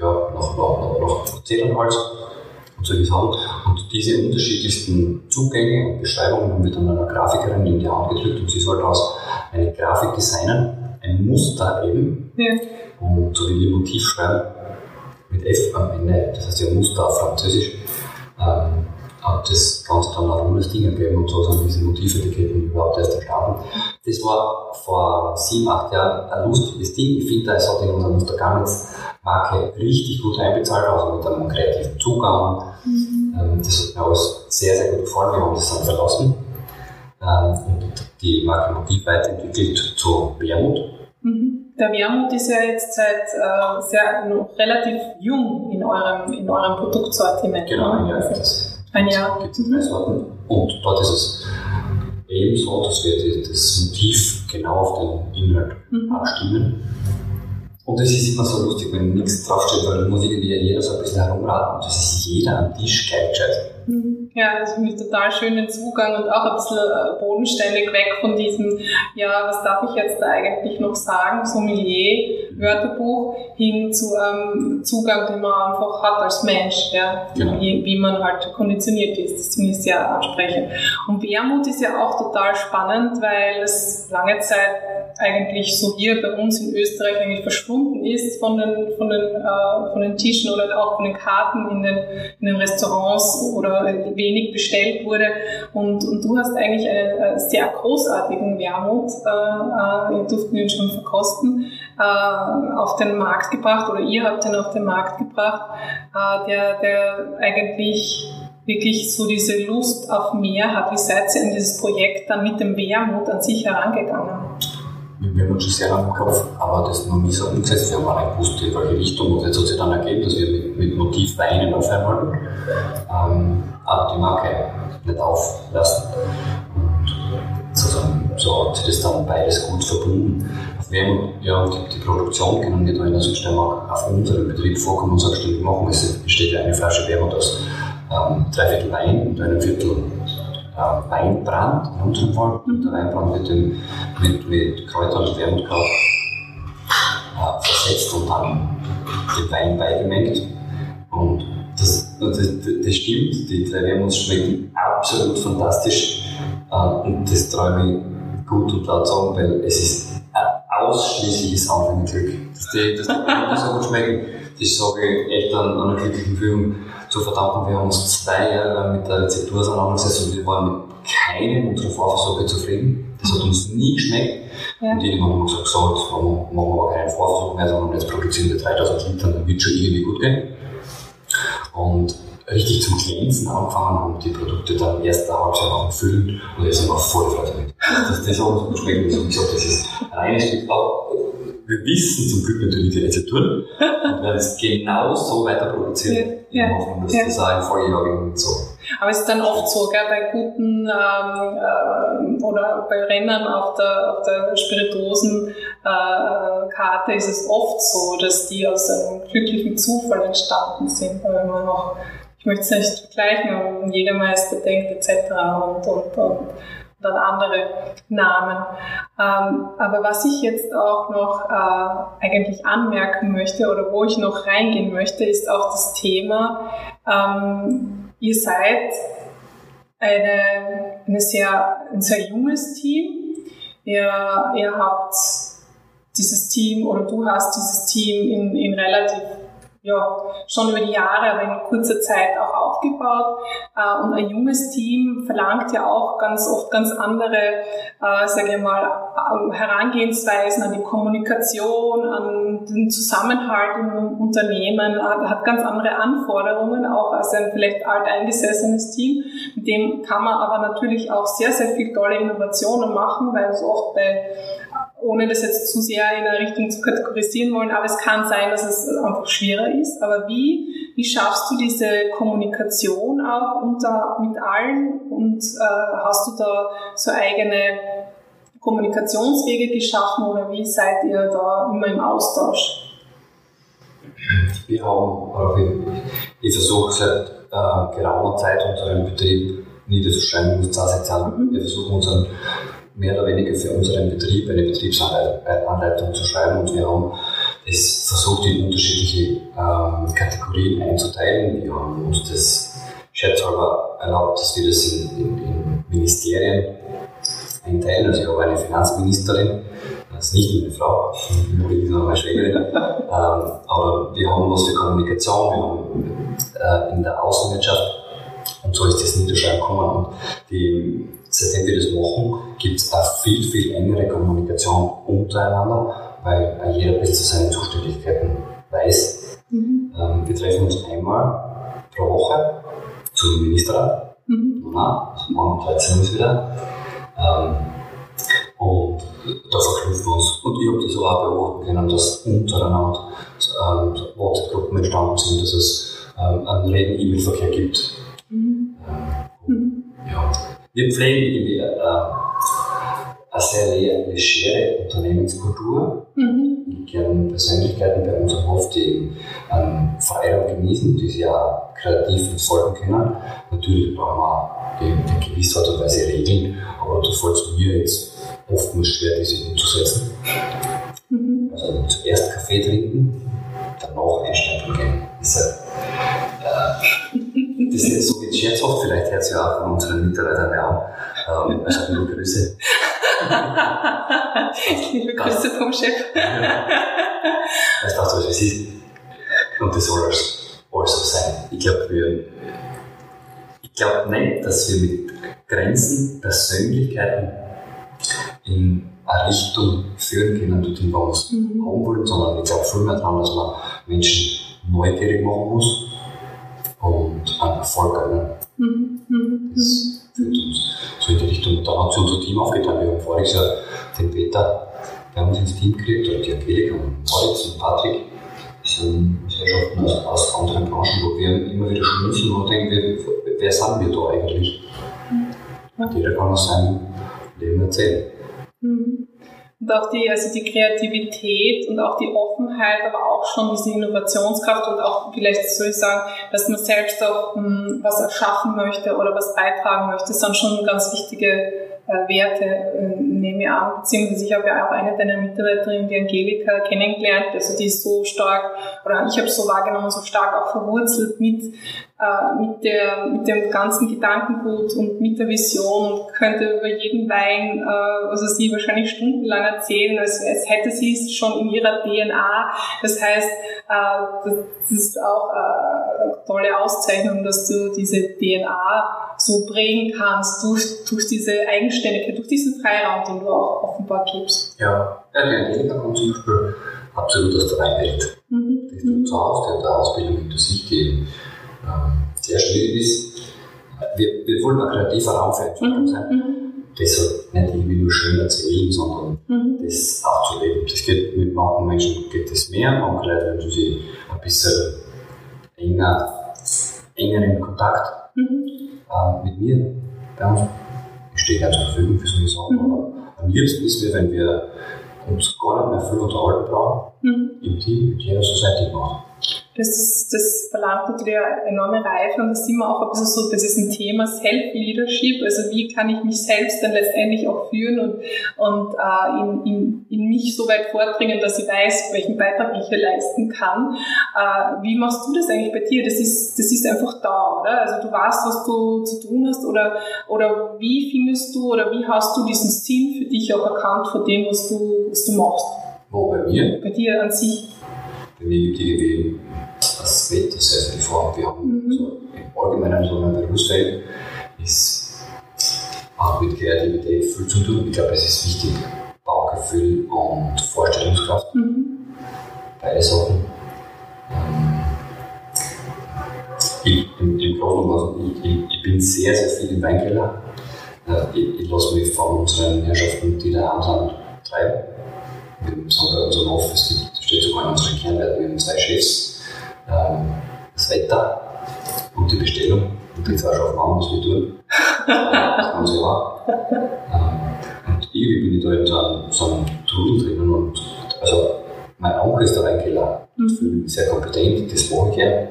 ja, nach, nach, nach Zedernholz und solche Sachen. Und diese unterschiedlichsten Zugänge und Beschreibungen haben wir dann einer Grafikerin in die Hand gedrückt und sie soll daraus eine Grafik designen, ein Muster eben. Ja. Und so wie wir Motiv schreiben, mit F am Ende, das heißt ja Muster auf Französisch, ähm, hat das Ganze dann rundes Ding gegeben und so sind diese Motivetiketten überhaupt erst entstanden. Das war vor sieben, acht Jahren ein lustiges Ding. Ich finde, es hat in unserer Mustergamets-Marke richtig gut einbezahlt, also mit einem kreativen Zugang. Mhm. Ähm, das hat mir alles sehr, sehr gut gefallen. Wir haben das dann verlassen ähm, und die Marke Motiv weiterentwickelt zu Wermut. Mhm. Der Wermut ist ja jetzt seit äh, sehr noch relativ jung in eurem, in eurem Produktsortiment. Genau, ein Jahr. Ein Jahr. Gibt es. Und dort ist es ebenso, dass wir das Motiv genau auf den Inhalt mhm. abstimmen. Und es ist immer so lustig, wenn nichts draufsteht, weil dann muss irgendwie jeder so ein bisschen herumraten und das ist jeder am Tisch gescheit. Mhm. Ja, das finde ich total schön, den Zugang und auch ein bisschen äh, bodenständig weg von diesem, ja, was darf ich jetzt da eigentlich noch sagen, Sommelier, Wörterbuch, hin zu einem ähm, Zugang, den man einfach hat als Mensch, ja, genau. wie, wie man halt konditioniert ist. Das finde ich sehr ansprechend. Und Wermut ist ja auch total spannend, weil es lange Zeit eigentlich so hier bei uns in Österreich eigentlich verschwunden ist von den, von den, äh, von den Tischen oder auch von den Karten in den, in den Restaurants oder wenig bestellt wurde. Und, und du hast eigentlich einen sehr großartigen Wermut, äh, äh, ihr durften ihn schon verkosten, äh, auf den Markt gebracht oder ihr habt ihn auf den Markt gebracht, äh, der, der eigentlich wirklich so diese Lust auf mehr hat. Wie seid ihr in dieses Projekt dann mit dem Wermut an sich herangegangen? Wir haben uns schon sehr lange im Kopf, aber das noch nie so umgesetzt. Wir haben auch nicht gewusst, in welche Richtung. Und jetzt hat sich dann ergeben, dass wir mit, mit Motiv Weinen aufhören wollen, ähm, aber die Marke nicht auflassen. Und sozusagen, so hat sich das dann beides gut verbunden. Wir haben ja die, die Produktion können wir da in der Südsteiermark auf unserem Betrieb vorkommen und selbstständig machen. Es besteht ja eine Flasche Wermut aus ähm, drei Viertel Wein und einem Viertel äh, Weinbrand in unserem Fall. Mhm. Der Weinbrand wird in, mit, mit Kräutern und Wermutkraut äh, versetzt und dann den Wein beigemengt. Und das, das, das stimmt, die drei Wermuts schmecken absolut fantastisch. Äh, und das träume ich gut und laut sagen, weil es ist ausschließliches Anfängerglück. Dass die, dass die so gut schmecken, das sage ich echt an, an einer glücklichen Führung zu verdanken. Wir haben uns zwei Jahre lang mit der Rezeptur auseinandergesetzt und wir waren mit keinem unserer Vorversuche zufrieden. Das hat uns nie geschmeckt. Ja. Und irgendwann haben wir gesagt, so, jetzt machen wir, aber keinen Vorversuch mehr, sondern jetzt produzieren wir 3000 Liter, dann wird schon irgendwie gut gehen. Und richtig zum Glänzen angefangen haben die Produkte dann erst ein halbes Jahr lang füllen und jetzt sind wir voll Freude mit. Das, das hat uns gut schmecken. Wie gesagt, das ist ein reines Stück wir wissen zum Glück natürlich die Rezepturen und werden es genau so weiter produzieren. Ja, ja, hoffen, dass ja. das auch in Folgejahren so. Aber es ist dann oft so, gell, bei guten ähm, äh, oder bei Rennern auf der, auf der Spirituosenkarte äh, ist es oft so, dass die aus einem glücklichen Zufall entstanden sind, weil man noch, ich möchte es nicht vergleichen, aber ein Jägermeister denkt etc. und, und, und dann andere Namen. Ähm, aber was ich jetzt auch noch äh, eigentlich anmerken möchte oder wo ich noch reingehen möchte, ist auch das Thema, ähm, ihr seid eine, eine sehr, ein sehr junges Team. Ihr, ihr habt dieses Team oder du hast dieses Team in, in relativ ja, schon über die Jahre, aber in kurzer Zeit auch aufgebaut. Äh, und ein junges Team verlangt ja auch ganz oft ganz andere, äh, sage ich mal, äh, Herangehensweisen an die Kommunikation, an den Zusammenhalt im Unternehmen, hat ganz andere Anforderungen auch als ein vielleicht alteingesessenes Team. Mit dem kann man aber natürlich auch sehr, sehr viel tolle Innovationen machen, weil es oft bei ohne das jetzt zu sehr in eine Richtung zu kategorisieren wollen, aber es kann sein, dass es einfach schwerer ist. Aber wie, wie schaffst du diese Kommunikation auch unter, mit allen und äh, hast du da so eigene Kommunikationswege geschaffen oder wie seid ihr da immer im Austausch? Wir haben, ich, ich versuche seit äh, geraumer Zeit unseren Betrieb niederzuschreiben, muss das sagen. Wir versuchen unseren mehr oder weniger für unseren Betrieb eine Betriebsanleitung zu schreiben und wir haben es versucht in unterschiedliche ähm, Kategorien einzuteilen. Wir haben uns das scherzhalber erlaubt, dass wir das in, in, in Ministerien einteilen. Also ich habe eine Finanzministerin, das ist nicht meine Frau, übrigens noch meine Schwägerin, ähm, aber wir haben was für Kommunikation, wir haben äh, in der Außenwirtschaft und so ist das Niederschreiben gekommen. Und die, seitdem wir das machen, gibt es eine viel, viel engere Kommunikation untereinander, weil jeder besser seine Zuständigkeiten weiß. Mhm. Ähm, wir treffen uns einmal pro Woche zum Ministerrat. Mhm. Ja, also morgen 13 Uhr wieder. Ähm, und da verknüpfen wir uns. Und ich habe das auch beobachten können, dass untereinander ähm, WhatsApp-Gruppen entstanden sind, dass es ähm, einen regen E-Mail-Verkehr gibt. Mhm. Ähm, ja. Wir pflegen irgendwie äh, eine sehr legere Unternehmenskultur. Mhm. Ich kenne Persönlichkeiten bei uns am Hof, die ähm, Freiraum genießen, die sich auch kreativ entfalten können. Natürlich brauchen wir in, gewisser Art und Weise Regeln, aber da fällt es mir jetzt oftmals schwer, diese umzusetzen. Mhm. Also zuerst Kaffee trinken, danach einstempeln gehen. Das ist, äh, das ist so wie scherzhaft, vielleicht hört es ja auch von unseren Mitarbeitern auch. Ähm, also nur Grüße. Liebe Grüße vom Chef. Das passt, was es ist. Und das soll alles, alles so sein. Ich glaube, wir, ich glaube nicht, dass wir mit Grenzen, Persönlichkeiten in eine Richtung führen können, wo wir es mhm. haben wollen, sondern ich glaube viel mehr daran, dass man Menschen neugierig machen muss und einen Erfolg haben. Mhm. Mhm. Das führt uns so in die Richtung. Und dann hat sich unser Team aufgetan. Wir haben voriges Jahr den Peter bei uns ins Team gekriegt, oder die Angelika und Moritz und Patrick. Das sind Gesellschaften aus, aus anderen Branchen, wo wir immer wieder schmunzeln und denken, wir, wer sind wir da eigentlich? Mhm. Und jeder kann aus seinem Leben erzählen. Mhm. Und auch die, also die Kreativität und auch die Offenheit, aber auch schon diese Innovationskraft und auch vielleicht soll ich sagen, dass man selbst auch mh, hm, was erschaffen möchte oder was beitragen möchte, sind schon ganz wichtige Werte, äh, nehme ich an. Beziehungsweise ich habe ja auch eine deiner Mitarbeiterinnen, die Angelika, kennengelernt. Also die ist so stark, oder ich habe es so wahrgenommen, so stark auch verwurzelt mit äh, mit, der, mit dem ganzen Gedankengut und mit der Vision und könnte über jeden Wein, äh, also sie wahrscheinlich stundenlang erzählen, als, als hätte sie es schon in ihrer DNA. Das heißt, äh, das ist auch äh, eine tolle Auszeichnung, dass du diese DNA so prägen kannst durch, durch diese Eigenständigkeit, durch diesen Freiraum, den du auch offenbar gibst. Ja, ja die Angelika kommt zum Beispiel absolut aus der Weinwelt. Mhm. Die ist zu Hause, die hat eine Ausbildung hinter sich gegeben ähm, sehr schwierig ist. Wir, wir wollen ein kreativer Raum für Entwicklung mhm. sein. Mhm. Deshalb nicht irgendwie nur schön erzählen, sondern mhm. das auch zu leben. Das geht mit manchen Menschen geht das mehr, manche Leute wenn sie ein bisschen enger, enger in Kontakt mhm. Äh, mit mir bei uns. Ich stehe ja zur Verfügung für solche Sachen, mhm. aber am liebsten ist mir, wenn wir uns gar nicht mehr viel unterhalten brauchen, mhm. im Team, mit jeder Society machen das, das verlangt natürlich eine enorme Reife und da sind wir auch ein bisschen so, das ist ein Thema Self-Leadership, also wie kann ich mich selbst dann letztendlich auch führen und, und äh, in, in, in mich so weit vordringen, dass ich weiß, welchen Beitrag ich hier leisten kann. Äh, wie machst du das eigentlich bei dir? Das ist, das ist einfach da, oder? Also du weißt, was du zu tun hast oder, oder wie findest du oder wie hast du diesen Sinn für dich auch erkannt von dem, was du, was du machst? Wo, bei mir? Bei dir an sich. Bei mir gibt die das Wetter sehr viel vor. Wir haben mhm. so im Allgemeinen so ein Berufsfeld ist auch mit Kreativität viel zu tun. Ich glaube, es ist wichtig, Baugefühl und Vorstellungskraft. Mhm. Beide Sachen. Ähm, ich, im, im Großen ich, ich, ich, bin sehr, sehr viel im Weinkeller. Äh, ich, ich lasse mich von unseren Herrschaften, die da sind, treiben. Wir sagen bei unserem Office, gibt, steht sogar in unseren Kernwerten, wir haben zwei Chefs, das Wetter und die Bestellung. Und die zwei schaffen an, was wir tun. Das ganze Jahr. Ähm, und irgendwie bin ich da in so einem, so einem Trudel drinnen und also mein Onkel ist Weinkeller. Ich Mhm. fühle mich sehr kompetent, das mache ich gerne.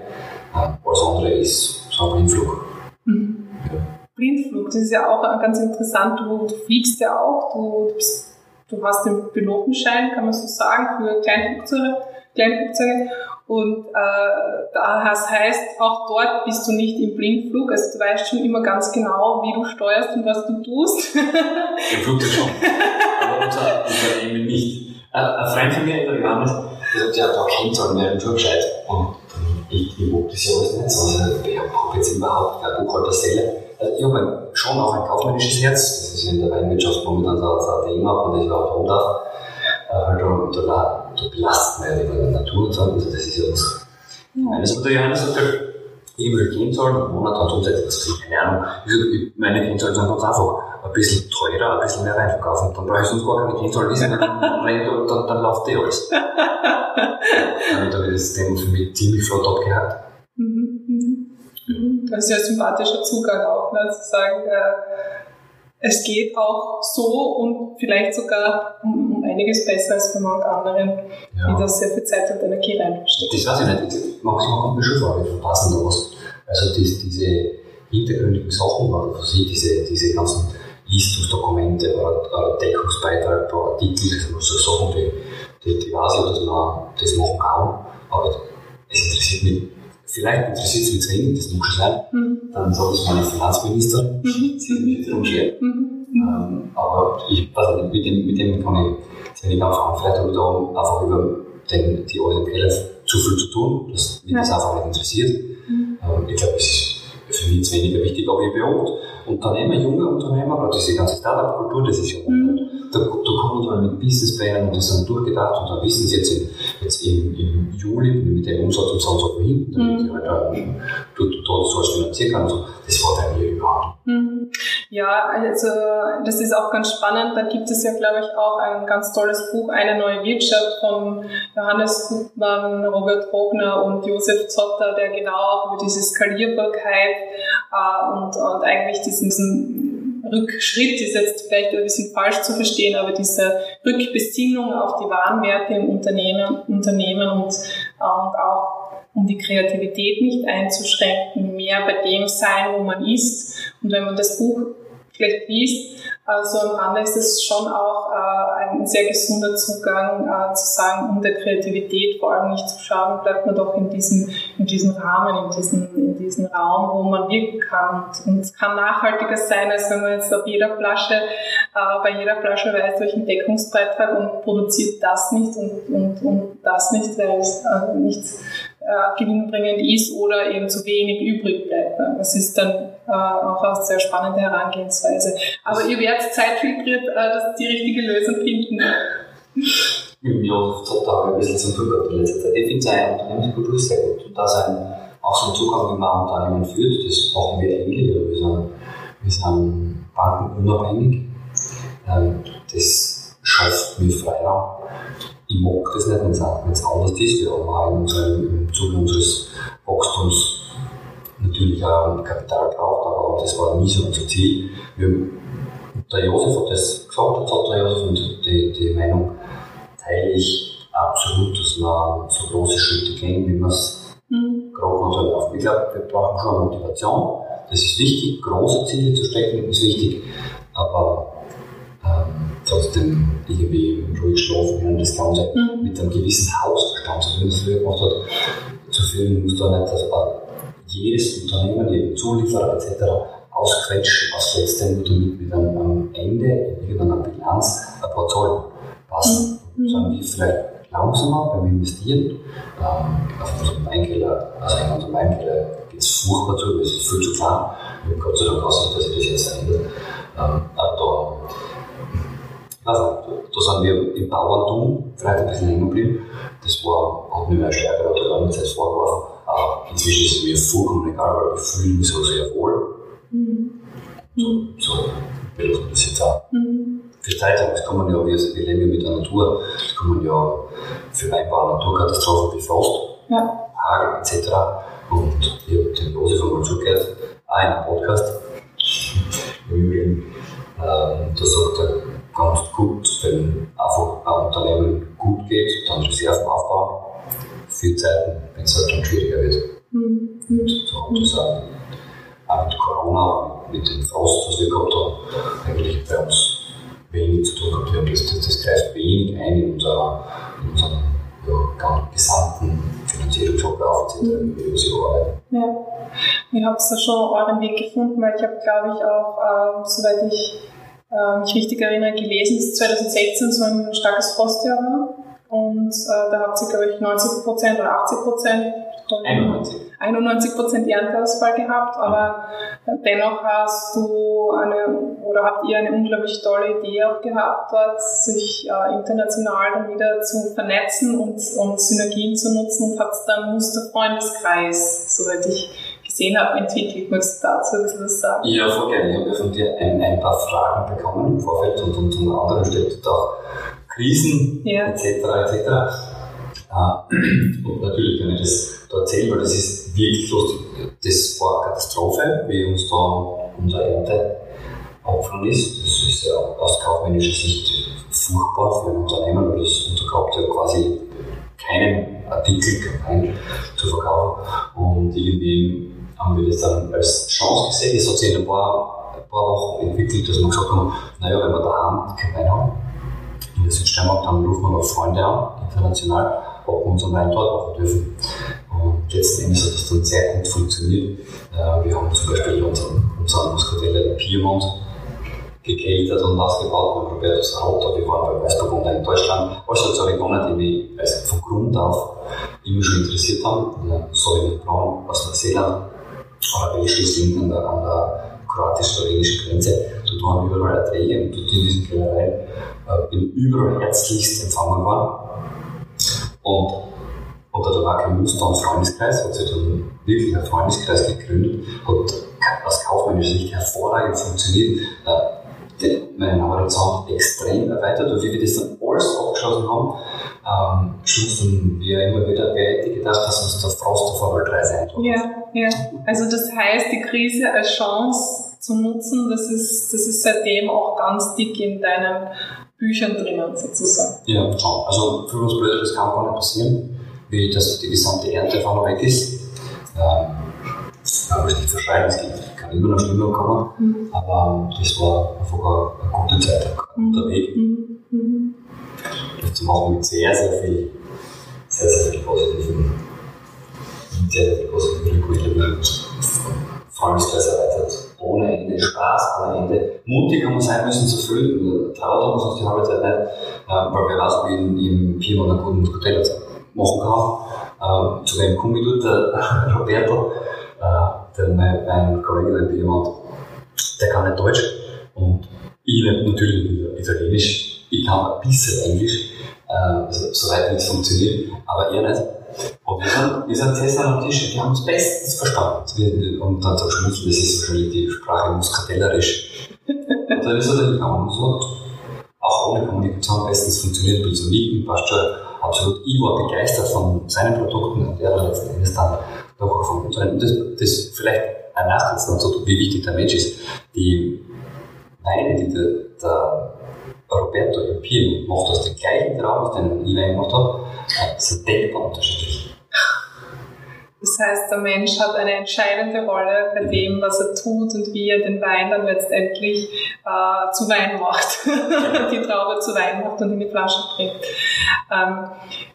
Ähm, alles andere ist so ein Blindflug. Mhm. Ja. Blindflug, das ist ja auch ganz interessant. Du, du fliegst ja auch, du, bist, du hast den Pilotenschein, kann man so sagen, für Kleinflugzeuge. Kleinflugzeuge. Und äh, das heißt, auch dort bist du nicht im Blindflug. Also du weißt schon immer ganz genau, wie du steuerst und was du tust. Im Flugzeug schon. Aber unser Unternehmen nicht. Ein, ein Freund von mir, der Johannes, der sagt, ja, da kennt halt einen Flugschein. Und ich, ich mag das ja alles nicht so. Also, ich habe jetzt überhaupt keine Buchhalterstelle. Also, ich habe schon auch ein kaufmännisches Herz. Das ist in der Weinwirtschaft momentan so ein Thema, und ich auch. Äh, Weil da, da, da belastet man ja die Natur und so. Also, das ist ja was. Meines und der Johannes sagt halt, ich will Kennzahlen im Monat und umsetzen, das ist keine Ahnung. Ich meine Kennzahlen sind ganz einfach. Ein bisschen teurer, ein bisschen mehr Wein verkaufen. Dann brauche ich sonst gar keine Kennzahlen wissen, dann, dann, dann, dann läuft eh alles. Damit habe ich das Thema für mich ziemlich flott abgehakt. Mhm, mhm. Mhm. Das ist ja ein sympathischer Zugang auch, ne, zu sagen, äh, es geht auch so und vielleicht sogar um, um einiges besser als bei manchen anderen, die das sehr viel Zeit und Energie reinstecken. Das weiß ich nicht. Manchmal kommt mir schon vor, wir verpassen da was. Also dies, diese hintergründigen Sachen, oder für Sie, diese, diese ganzen Listungsdokumente oder, oder Deckungsbeiträge, Artikel, das sind so Sachen, die, die, die weiß ich, dass man das machen kann. Aber es interessiert mich, vielleicht interessiert es mich wenig, das muss sein. Mhm. Dann sagt es meine Finanzministerin, Mhm. sie wird darum. Mhm. Mhm. Ähm, aber ich nicht, mit dem, mit dem kann ich ziemlich einfach. Vielleicht ich da einfach über den, die Keller zu viel zu tun, dass mich das Ja. einfach nicht interessiert. Mhm. Ähm, ich glaube, es ist für mich jetzt weniger wichtig, aber ich beobachte Unternehmer, junge Unternehmer, gerade diese ganze Startup-Kultur, das ist ja Mhm. Da, da kommen wir mit Businessplänen und das sind durchgedacht und dann wissen sie jetzt, im, jetzt im, im Juli mit dem Umsatz und so und so wohin, damit Mhm. ich halt da, dort, dort sowas finanzieren kann. Also, das war bei mir überhaupt Mhm. Ja, also das ist auch ganz spannend. Da gibt es ja, glaube ich, auch ein ganz tolles Buch, Eine neue Wirtschaft von Johannes Gutmann, Robert Rogner und Josef Zotter, der genau auch über diese Skalierbarkeit äh, und, und eigentlich diesen, diesen Rückschritt ist jetzt vielleicht ein bisschen falsch zu verstehen, aber diese Rückbesinnung auf die Warenwerte im Unternehmen, Unternehmen und, äh, und auch um die Kreativität nicht einzuschränken, mehr bei dem sein, wo man ist. Und wenn man das Buch vielleicht liest, also am Rande ist es schon auch äh, ein sehr gesunder Zugang äh, zu sagen, um der Kreativität vor allem nicht zu schaden, bleibt man doch in diesem, in diesem Rahmen, in diesem, in diesem Raum, wo man wirken kann. Und, es kann nachhaltiger sein, als wenn man jetzt auf jeder Flasche, äh, bei jeder Flasche weiß, welchen Deckungsbeitrag und produziert das nicht und, und, und das nicht, weil es äh, nicht äh, gewinnbringend ist oder eben zu wenig übrig bleibt. Ne? Das ist dann äh, auch eine sehr spannende Herangehensweise. Aber ihr werdet zeitfiltriert äh, dass die richtige Lösung finden. Ja, total ein bisschen zum Glück gehabt in letzter Zeit. Ich finde seine Unternehmenskultur sehr gut. Und da sein, auch so Zugang, man Unternehmen führt, das machen wir ähnlich. Also wir, sind, wir sind bankenunabhängig. Ähm, das schafft mir Freiraum. Ich mag das nicht, wenn es anders ist. Wir haben auch in unserem, im Zuge unseres Wachstums natürlich auch Kapital gebraucht, aber das war nie so unser Ziel. Wir, der Josef hat das gesagt, das hat der Josef, und die, die Meinung teile ich absolut, dass wir so große Schritte gehen, wie wir es Mhm. Ich glaube, wir brauchen schon Motivation. Das ist wichtig, große Ziele zu stecken ist wichtig, aber ähm, trotzdem irgendwie ruhig schlafen und das Ganze Mhm. mit einem gewissen Hausverstand, so wie man es früher gemacht hat, zu führen, muss da nicht, dass äh, jedes Unternehmen, jeden Zulieferer etc. ausquetschen, was letztendlich nur damit wir dann am Ende in irgendeiner Bilanz ein paar Zahlen passen. Mhm. Sondern wir vielleicht langsamer beim Investieren. Ähm, auf unserem Weinkeller, also in unserem Weinkeller geht es furchtbar zu, es ist viel zu klein. Und Gott sei Dank aussieht, dass sich das jetzt verändert. Ähm, aber da, also, da sind wir im Bauerntum vielleicht ein bisschen hängen geblieben. Das war, hat mir mehr stärker oder lange Zeit vorgeworfen. Aber inzwischen ist es mir vollkommen egal, weil ich fühle mich so sehr wohl. Mhm. So, so belassen wir das jetzt auch. Mhm. Haben. Das kann man ja, wir, wir leben ja mit der Natur, das kann man ja für Weinbau, Naturkatastrophen wie Frost, ja. Hagel etc. Und ich habe den Josef einmal zugehört, auch in einem Podcast. ähm, da sagt er ganz gut, wenn einfach ein Unternehmen gut geht, dann Reserven aufbauen für Zeiten, wenn es halt dann schwieriger wird. Mhm. Und so hat das auch, auch mit Corona, mit dem Frost, was wir gehabt haben, eigentlich bei uns wenig zu tun haben das, das, das greift wenig ein in, unser, unseren ja, gesamten Finanzierungsablauf etc., wie wir das arbeiten. Ja, ihr habt da schon euren Weg gefunden, weil ich habe, glaube ich, auch, äh, soweit ich äh, mich richtig erinnere, gelesen, dass 2016 so ein starkes Frostjahr war. Und äh, da habt ihr, glaube ich, 90% oder 80 91. 91 Ernteausfall gehabt, aber dennoch hast du eine, oder habt ihr eine unglaublich tolle Idee auch gehabt, dort sich äh, international dann wieder zu vernetzen und, und Synergien zu nutzen und habt dann einen Musterfreundeskreis, soweit ich gesehen habe, entwickelt. Möchtest du dazu ein bisschen was sagen? Ja, voll gerne. Ich habe ja von dir ein, ein paar Fragen bekommen im Vorfeld und, und an anderen Stellen auch Krisen ja. etc. etc. Uh, und natürlich kann ich das da erzählen, weil das ist wirklich lustig. Das war eine Katastrophe, wie uns da unsere Ernte abgefallen ist. Das ist ja aus kaufmännischer Sicht furchtbar für ein Unternehmen, weil das unterkauft ja quasi keinen Artikel, kein zu verkaufen. Und irgendwie haben wir das dann als Chance gesehen. Es hat sich in ein paar, ein paar Wochen entwickelt, dass wir gesagt haben, naja, wenn wir daheim kein Wein haben, in der Südsteiermark, dann rufen wir noch Freunde an, international, wir unseren Wein dort machen dürfen. Und letzten Endes hat das dann sehr gut funktioniert. Äh, wir haben zum Beispiel unseren, unseren Muscatella Piemont gekeltert und ausgebaut mit Roberto Sarota. Wir waren bei Weißburgunder in Deutschland. Alles hat so Regionen, die mich also von Grund auf immer schon interessiert haben. Sauvignon Blanc aus Neuseeland, Arabelle Riesling an der, an der kroatisch-slowenischen Grenze. Dort waren überall Erträge und dort in diesen Kellereien äh, bin überall herzlichst empfangen worden. Und unter der Wackel Muster und Freundeskreis hat sich dann wirklich ein Freundeskreis gegründet, hat aus kaufmännischer Sicht hervorragend funktioniert, äh, meinen Horizont extrem erweitert und wie wir das dann alles abgeschlossen haben, ähm, schützen wir immer wieder, hätte gedacht, dass uns der Frost auf Formel 3 sein Ja, ja. Also das heißt, die Krise als Chance zu nutzen, das ist, das ist seitdem auch ganz dick in deinen Büchern drinnen sozusagen. Ja, schon. Also für uns Blöde, kann gar nicht passieren, wie dass die gesamte Ernte auf einmal weg ist. Ähm, kann ich nicht verschreiben, es gibt, kann immer noch schlimmer kommen, mhm. aber das war einfach eine, gute Zeit, ein guter Weg. Mhm. Mhm. Das zu machen mit sehr, sehr viel, sehr, sehr viel positiven, sehr, sehr viel positiven Rückmeldungen. Freundeskreis erweitert ohne Ende Spaß, ohne Ende mutig haben sein müssen zu füllen. Traut haben wir uns die halbe Zeit nicht, äh, weil wir wissen, wie im Piemont einen guten Hotel machen kann. Äh, zu wem komme ich? Der Roberto, äh, der, mein, mein Kollege der Piemont, der kann nicht Deutsch und ich nicht, natürlich Italienisch. Ich kann ein bisschen Englisch, also, soweit es funktioniert, aber er nicht. Und wir sind, wir sind gesessen am Tisch, wir haben uns bestens verstanden. Und dann zum Schluss, das ist wahrscheinlich die Sprache muskatellerisch. Und dann ist er dann gegangen und auch ohne Kommunikation bestens funktioniert, bin so nicken, passt schon absolut. Ich war begeistert von seinen Produkten und er dann letzten Endes dann doch auch von unseren. Und das, das vielleicht ein Nachteil, so, wie wichtig der Mensch ist. Die Weine, die der, der Roberto Pier macht aus dem gleichen Traum, dem ich gemacht habe, sind denkbar unterschiedlich. Das heißt, der Mensch hat eine entscheidende Rolle bei dem, was er tut und wie er den Wein dann letztendlich äh, zu Wein macht, die Traube zu Wein macht und in die Flasche bringt. Ähm,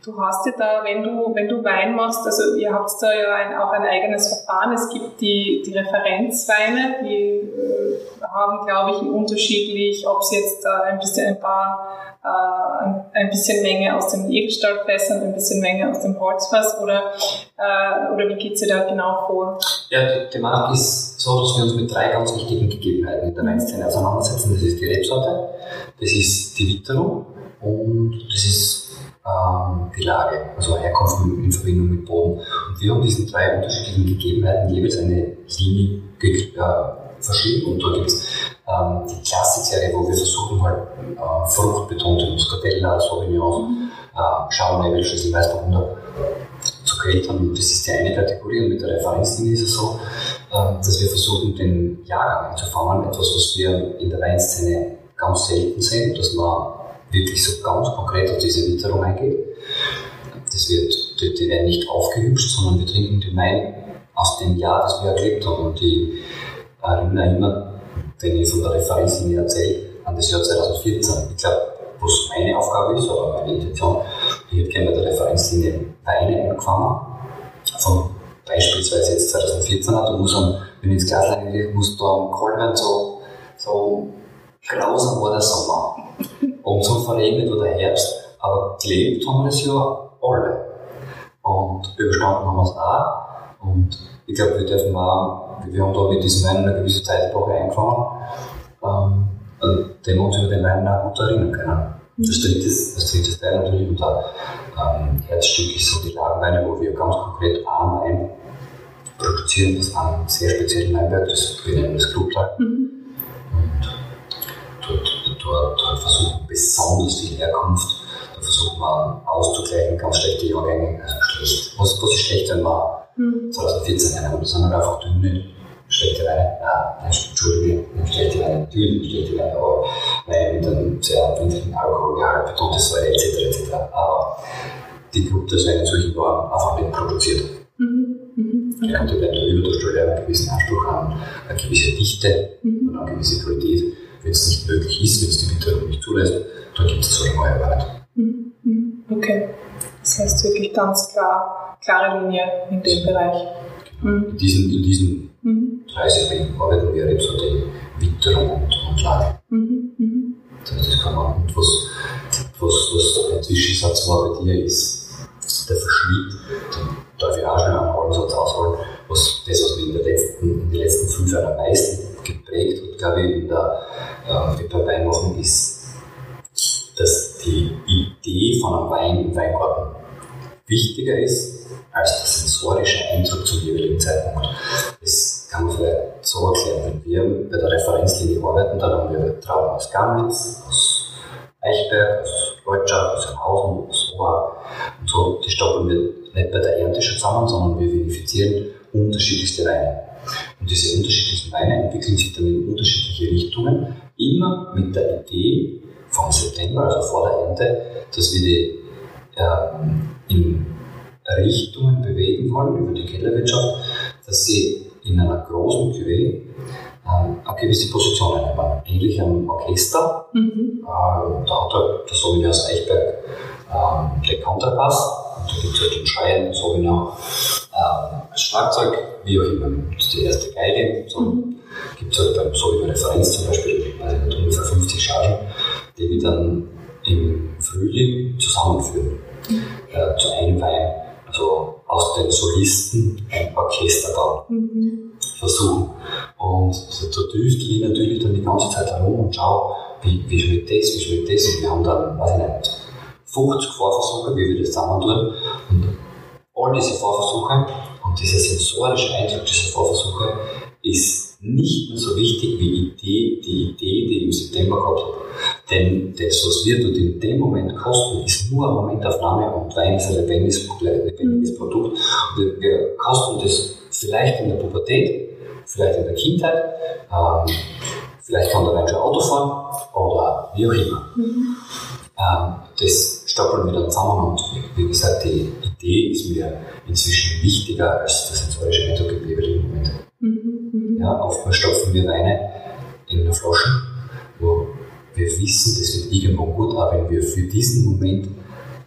du hast ja da, wenn du, wenn du Wein machst, also ihr habt da ja ein, auch ein eigenes Verfahren. Es gibt die, die Referenzweine, die äh, haben, glaube ich, unterschiedlich, ob es jetzt ein bisschen ein paar äh, ein bisschen Menge aus den Edelstahlfässern, ein bisschen Menge aus dem Holzfass oder, äh, oder wie geht sie da genau vor? Ja, die Marke ist so, dass wir uns mit drei ganz wichtigen Gegebenheiten in der Weinszene auseinandersetzen. Das ist die Rebsorte, das ist die Witterung und das ist ähm, die Lage, also Herkunft in Verbindung mit Boden. Und wir haben diesen drei unterschiedlichen Gegebenheiten jeweils eine Linie äh, verschrieben und da gibt es ähm, die Klassikserie, wo wir versuchen halt äh, fruchtbetonte Muscatella, Sauvignon, mhm. äh, Chardonnay, Schlüssel, Weißburgunder zu filtern. Und das ist die eine Kategorie. Und mit der Referenzlinie ist es so, äh, dass wir versuchen, den Jahrgang einzufangen. Etwas, was wir in der Weinszene ganz selten sehen, dass man wirklich so ganz konkret auf diese Witterung eingeht. Das wird, die, die werden nicht aufgehübscht, sondern wir trinken den Wein aus dem Jahr, das wir erlebt haben. Und ich erinnere immer, wenn ich von der Referenzlinie erzähle, an das Jahr 2014. Ich glaube, was meine Aufgabe ist oder meine Intention, ich habe gerne bei der Referenzlinie Weine angefangen, von beispielsweise jetzt 2014 du musst am, wenn ich ins Glas reingehe, muss da am Kaltwein so, so grausam war der Sommer. Und so verregnet oder Herbst. Aber gelebt haben wir das ja alle. Und überstanden haben wir es auch. Und ich glaube, wir dürfen auch, wir haben da mit diesem Wein eine gewisse Zeitwoche eingefangen, ähm, den wir uns über den Wein auch gut erinnern können. Das dritte, das dritte Teil natürlich unser ähm, Herzstück ist so die Lagenweine, wo wir ganz konkret einen Wein produzieren, das einen sehr speziellen Weinberg, das wir nennen das Clubtal. Mhm. Und dort, dort, dort versuchen besonders viel Herkunft, da versuchen wir auszugleichen, ganz schlechte Jahrgänge, also schlecht. Was, was ist schlecht, wenn man mhm. 2014 einkommt? Das sind halt einfach dünne, schlechte Weine. Ah, Entschuldige, schlechte Weine, natürlich schlechte Weine, aber Weine mit einem sehr empfindlichen Alkoholgehalt, betonte Säure etc. etc. Aber die Gruppe des Weines solchen waren einfach nicht produziert. Mhm. Mhm. Okay. Ja, die werden der Überdurchsteuer einen gewissen Anspruch an eine gewisse Dichte mhm. und eine gewisse Qualität. Wenn es nicht möglich ist, wenn es die Witterung nicht zulässt, dann gibt es so eine neue Wahrheit. Mhm. Mhm. Okay. Das heißt wirklich ganz klar, klare Linie in dem Bereich. Genau. Mhm. In diesen, in diesen mhm. drei Segmenten arbeiten wir eben so die Witterung und, und Lage. Mhm. Mhm. Das, das kann man. Und was, was, was ein Zwischensatz war bei dir, ist der Verschnitt. Da darf ich auch schon einen halben Satz ausholen, was das, was wir in, der letzten, in den letzten fünf Jahren am meisten geprägt hat, glaube ich, in der, äh, beim Weinmachen, ist, dass die Idee von einem Wein im Weingarten wichtiger ist als der sensorische Eindruck zum jeweiligen Zeitpunkt. Das kann man vielleicht so erklären. Wenn wir bei der Referenzlinie arbeiten, dann haben wir Trauben aus Gamnitz, aus Eichberg, aus Leutschach, aus Hausen, aus Ober und so. Die stoppen wir nicht bei der Ernte schon zusammen, sondern wir vinifizieren unterschiedlichste Weine. Und diese unterschiedlichen Weine entwickeln sich dann in unterschiedliche Richtungen, immer mit der Idee vom September, also vor der Ernte, dass wir die ähm, in Richtungen bewegen wollen über die Kellerwirtschaft, dass sie in einer großen Cuvée ähm, eine gewisse Position einnehmen. Ähnlich am Orchester. Mhm. Äh, da hat halt der Sauvignon aus Eichberg ähm, den Kontrabass und da gibt es halt den Schreien Sauvignon ähm, als Schlagzeug, wie auch immer. Die erste Geige. So mhm. gibt es halt beim Sauvignon Referenz zum Beispiel, also ungefähr 50 Chargen, die wir dann im Frühling zusammenführen mhm. äh, zu einem Wein. Also aus den Solisten ein Orchester bauen. Mhm. Versuchen. Und da düst ich natürlich dann die ganze Zeit herum und schau, wie, wie schmeckt das, wie schmeckt das. Und wir haben dann, weiß ich nicht, 50 Vorversuche, wie wir das zusammen tun. Und all diese Vorversuche und dieser sensorische Eindruck dieser Vorversuche ist nicht mehr so wichtig wie Idee, die Idee, die ich im September gehabt habe. Denn das, was wir dort in dem Moment kosten, ist nur eine Momentaufnahme und Wein ist ein lebendiges, lebendiges mhm. Produkt. Und wir kosten das vielleicht in der Pubertät, vielleicht in der Kindheit, ähm, vielleicht kann der Wein schon Auto fahren oder wie auch immer. Mhm. Ähm, das stoppeln wir dann zusammen und wie gesagt, die Idee ist mir inzwischen wichtiger als der sensorische Eindruck im jeweiligen Moment. Mhm, mhm. Ja, oftmals stopfen wir Weine in eine Flasche, wo wir wissen, das wird irgendwo gut, aber wenn wir für diesen Moment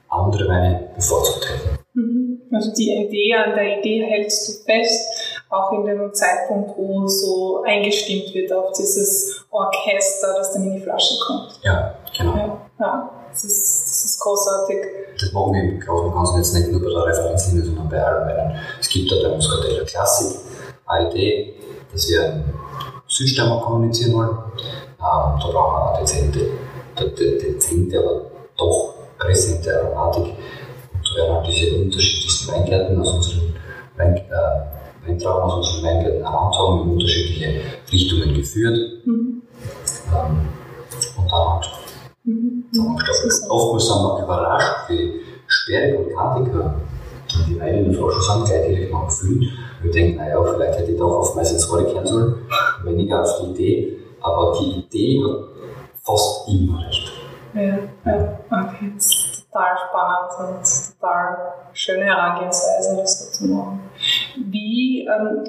andere Weine bevorzugt hätten. Mhm. Also die Idee an der Idee hältst du fest, auch in dem Zeitpunkt, wo so eingestimmt wird auf dieses Orchester, das dann in die Flasche kommt. Ja, genau. Ja, ja. Das, ist, das ist großartig. Das machen wir und Ganzen jetzt nicht nur bei der Referenzlinie, sondern bei allen Weinen. Es gibt da bei Muscatella Classic eine Idee, dass wir einen kommunizieren wollen. Ähm, da brauchen wir eine dezente, dezente, aber doch präsente Aromatik. Und da werden halt diese unterschiedlichsten Weingärten aus unseren Wein, äh, Weintrauben aus unseren Weingärten herantragen in unterschiedliche Richtungen geführt. Mhm. zusammengestapelt. Oftmals sind wir überrascht, wie sperrig und kantig die Weine in der Flasche sind, gleich direkt noch gefüllt. Wir denken, naja, vielleicht hätte ich doch auf meistens ins kehren sollen, weniger auf die Idee. Aber die Idee hat fast immer recht. Ja, ja, okay. Total spannend und total schöne Herangehensweise, das so zu machen. Wie, ähm,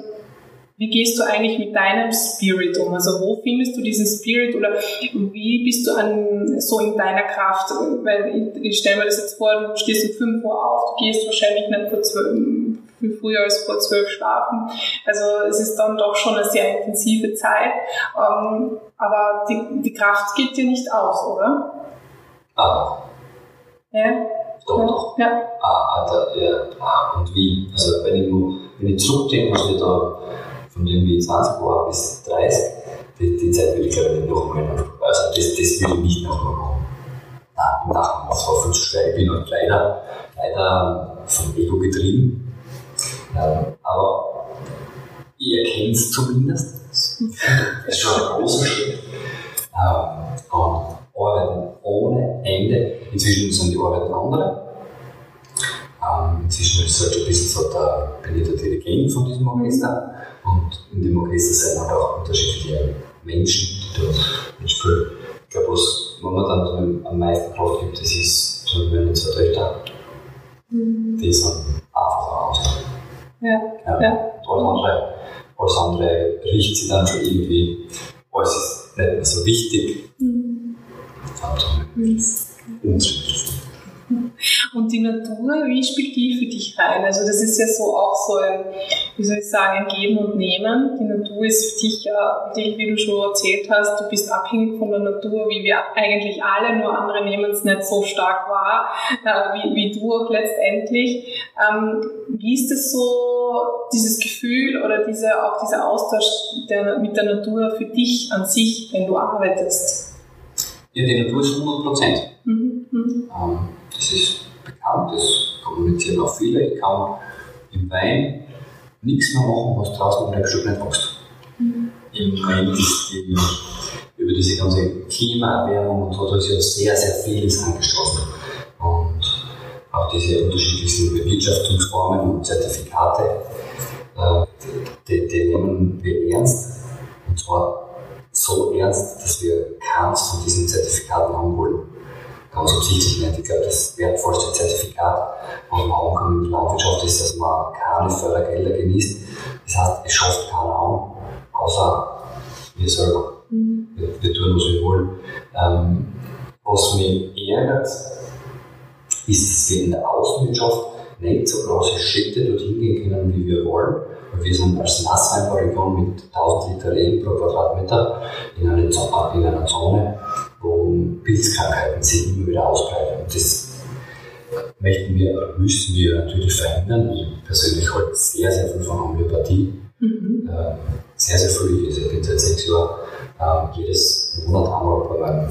wie gehst du eigentlich mit deinem Spirit um? Also wo findest du diesen Spirit oder wie bist du an, so in deiner Kraft? Weil ich, ich stelle mir das jetzt vor, du stehst um 5 Uhr auf, du gehst wahrscheinlich nicht vor 12, viel früher als vor 12 schlafen. Also es ist dann doch schon eine sehr intensive Zeit. Ähm, aber die, die Kraft geht dir nicht aus, oder? Ah. Ja. Doch, doch. Ja. Ah, da, ja. Ah, und wie? Also wenn ich, wenn ich zurückdenke, was wir da von dem wie 20 war bis 30, die, die Zeit würde ich glaube ich nicht nochmal Also das, das will ich nicht nochmal machen. Nein, im Nachhinein, das war viel zu schwer. Ich bin halt leider, leider vom Ego getrieben. Ähm, aber ihr kennt es zumindest. Das ist schon ein großer Schritt. Ähm, und arbeiten ohne Ende. Inzwischen sind die Arbeiten andere. Ähm, inzwischen ist es halt ein bisschen so, da bin ich der Dirigent von diesem Orchester. Und in dem Orchester sind halt auch unterschiedliche Menschen, die da mitspielen. Ich glaube, was momentan am meisten Kraft gibt, das ist so meine zwei Töchter. Mhm. Die sind einfach raus. Ja. ja. ja. Alles andere, alles andere riecht sich dann schon irgendwie, alles ist nicht mehr so wichtig. Mhm. Und, und und die Natur, wie spielt die für dich rein? Also das ist ja so auch so ein, wie soll ich sagen, ein Geben und Nehmen. Die Natur ist für dich ja, wie du schon erzählt hast, du bist abhängig von der Natur, wie wir eigentlich alle, nur andere nehmen es nicht so stark wahr, äh, wie, wie du auch letztendlich. Ähm, wie ist es so, dieses Gefühl oder diese, auch dieser Austausch der, mit der Natur für dich an sich, wenn du arbeitest? Ja, die Natur ist 100 Prozent. Mhm. Mhm. Ähm, das ist bekannt, das kommunizieren auch viele. Ich kann im Wein nichts mehr machen, was draußen im Rebstock nicht wächst. Mhm. Im Moment ist die, über diese ganze Klimaerwärmung und so, da ist ja sehr, sehr vieles angestoßen. Und auch diese unterschiedlichen Bewirtschaftungsformen und Zertifikate, äh, die, die nehmen wir ernst. Und zwar so ernst, dass wir keins von diesen Zertifikaten haben wollen Ich glaube, das wertvollste Zertifikat, was man haben kann in der Landwirtschaft, ist, dass man keine Fördergelder genießt. Das heißt, es schafft keiner an, außer wir selber. Mhm. Wir, wir, tun, was wir wollen. Ähm, was mich ärgert, ist, dass wir in der Außenwirtschaft nicht so große Schritte dorthin gehen können, wie wir wollen. Wir sind als Nassweinbauregion mit 1000 Liter Regen pro Quadratmeter in einer Zone, wo Pilzkrankheiten sich immer wieder ausbreiten. Und das möchten wir, müssen wir natürlich verhindern. Ich persönlich halte sehr, sehr viel von Homöopathie. Mhm. Äh, sehr, sehr viel. Ich bin seit sechs Jahren äh, jedes Monat einmal bei meinem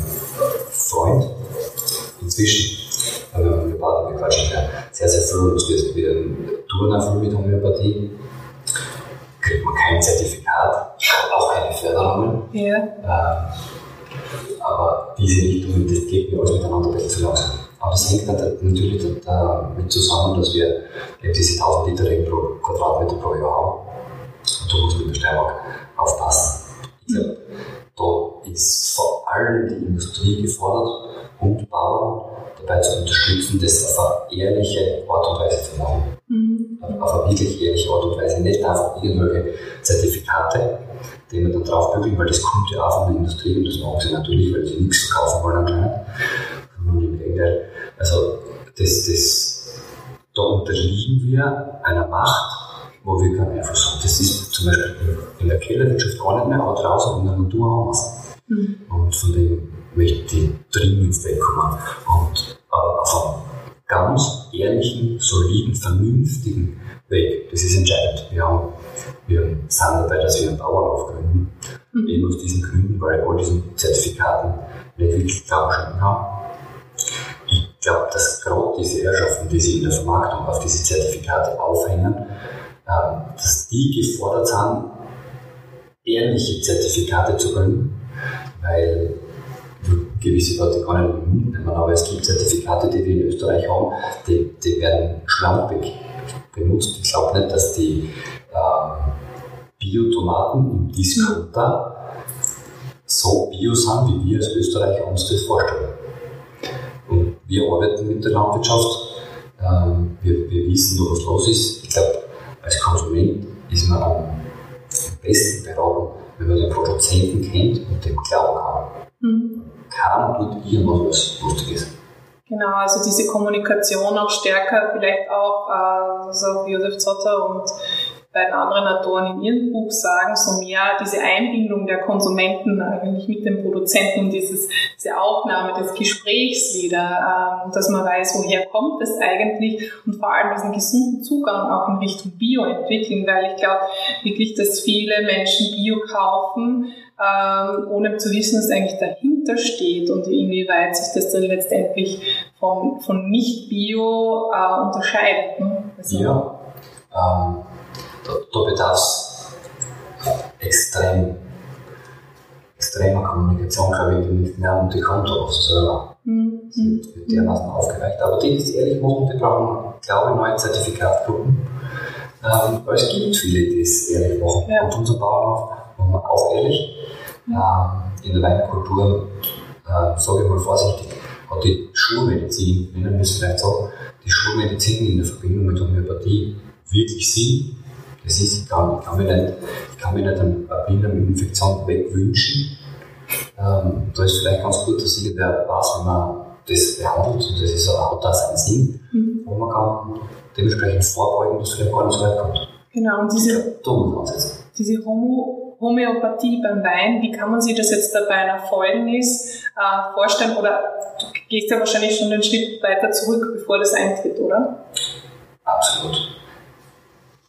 Freund. Inzwischen, bei meinem Homöopathen, wir quatschen ja sehr, sehr viel. Und wir, wir tun auch viel mit Homöopathie. Kriegt man kein Zertifikat, auch keine Förderungen. Ja. Äh, aber diese Richtung, das geht mir alles miteinander ein zu langsam. Aber das hängt natürlich damit zusammen, dass wir eben diese 1000 Liter pro Quadratmeter pro Jahr haben. Und da muss man in der Steiermark aufpassen. Ich glaube, da ist vor allem die Industrie gefordert und Bauern dabei zu unterstützen, das auf eine ehrliche Art und Weise zu machen. Mhm. Auf eine wirklich ehrliche Art und Weise. Nicht einfach irgendwelche Zertifikate, die wir dann draufbügeln, weil das kommt ja auch von der Industrie und das machen sie natürlich, weil sie nichts verkaufen wollen anscheinend. Im Gegenteil. Also, das, das, da unterliegen wir einer Macht, wo wir können einfach sagen, das ist zum Beispiel in der Kellerwirtschaft gar nicht mehr, aber draußen in der Natur haben wir es. Mhm. Und von dem möchte ich dringend wegkommen. Und aber auf einem ganz ehrlichen, soliden, vernünftigen Weg. Das ist entscheidend. Wir, haben, wir sind dabei, dass wir einen Bauernhof gründen. Mhm. Eben aus diesen Gründen, weil all diesen Zertifikaten nicht wirklich Glauben haben. Ich glaube, dass gerade diese Herrschaften, die sich in der Vermarktung auf diese Zertifikate aufhängen, ähm, dass die gefordert sind, ehrliche Zertifikate zu gründen, weil gewisse Leute gar nicht mitnehmen, aber es gibt Zertifikate, die wir in Österreich haben, die, die werden schlampig benutzt. Ich glaube nicht, dass die ähm, Biotomaten im Discounter so bio sind, wie wir als Österreicher uns das vorstellen. Und wir arbeiten mit der Landwirtschaft, ähm, wir, wir wissen, was los ist. Ich glaube, als Konsument ist man am besten beraten, wenn man den Produzenten kennt und dem glauben kann. Mhm. Keiner tut irgendwas Lustiges. Genau, also diese Kommunikation auch stärker, vielleicht auch, äh, also Josef Zotter und beiden anderen Autoren in ihrem Buch sagen, so mehr diese Einbindung der Konsumenten eigentlich mit den Produzenten und diese Aufnahme des Gesprächs wieder, ähm, dass man weiß, woher kommt es eigentlich und vor allem diesen gesunden Zugang auch in Richtung Bio entwickeln, weil ich glaube wirklich, dass viele Menschen Bio kaufen, ähm, ohne zu wissen, was eigentlich dahinter steht und inwieweit sich das dann letztendlich von, von Nicht-Bio äh, unterscheidet. Ne? Also, ja. Ähm da, da bedarf es extrem, extremer Kommunikation, glaube ich, die nicht mehr und die kommt auch selber. Mhm. Das wird, dermaßen aufgeweicht. Aber die, die es ehrlich machen, die brauchen, glaube ich, neue Zertifikatgruppen. Ähm, weil es gibt viele, die es ehrlich machen. Ja. Und unser Bauernhof machen wir auch ehrlich. Ähm, in der Weinkultur, äh, sage ich mal vorsichtig, hat die Schulmedizin, nennen wir es vielleicht so, die Schulmedizin in der Verbindung mit Homöopathie wirklich Sinn das ist, ich kann, ich kann, mir, nicht, ich kann mir nicht eine Bieneninfektion wegwünschen. Ähm, da ist vielleicht ganz gut, dass jeder weiß, wie man das behandelt und das ist auch das ein Sinn, mhm. wo man kann dementsprechend vorbeugen, dass vielleicht gar nicht so weit kommt. Genau, und diese, diese Homo Homöopathie beim Wein, wie kann man sich das jetzt dabei einer Fäulnis äh, vorstellen? Oder du gehst ja wahrscheinlich schon einen Schritt weiter zurück, bevor das eintritt, oder? Absolut.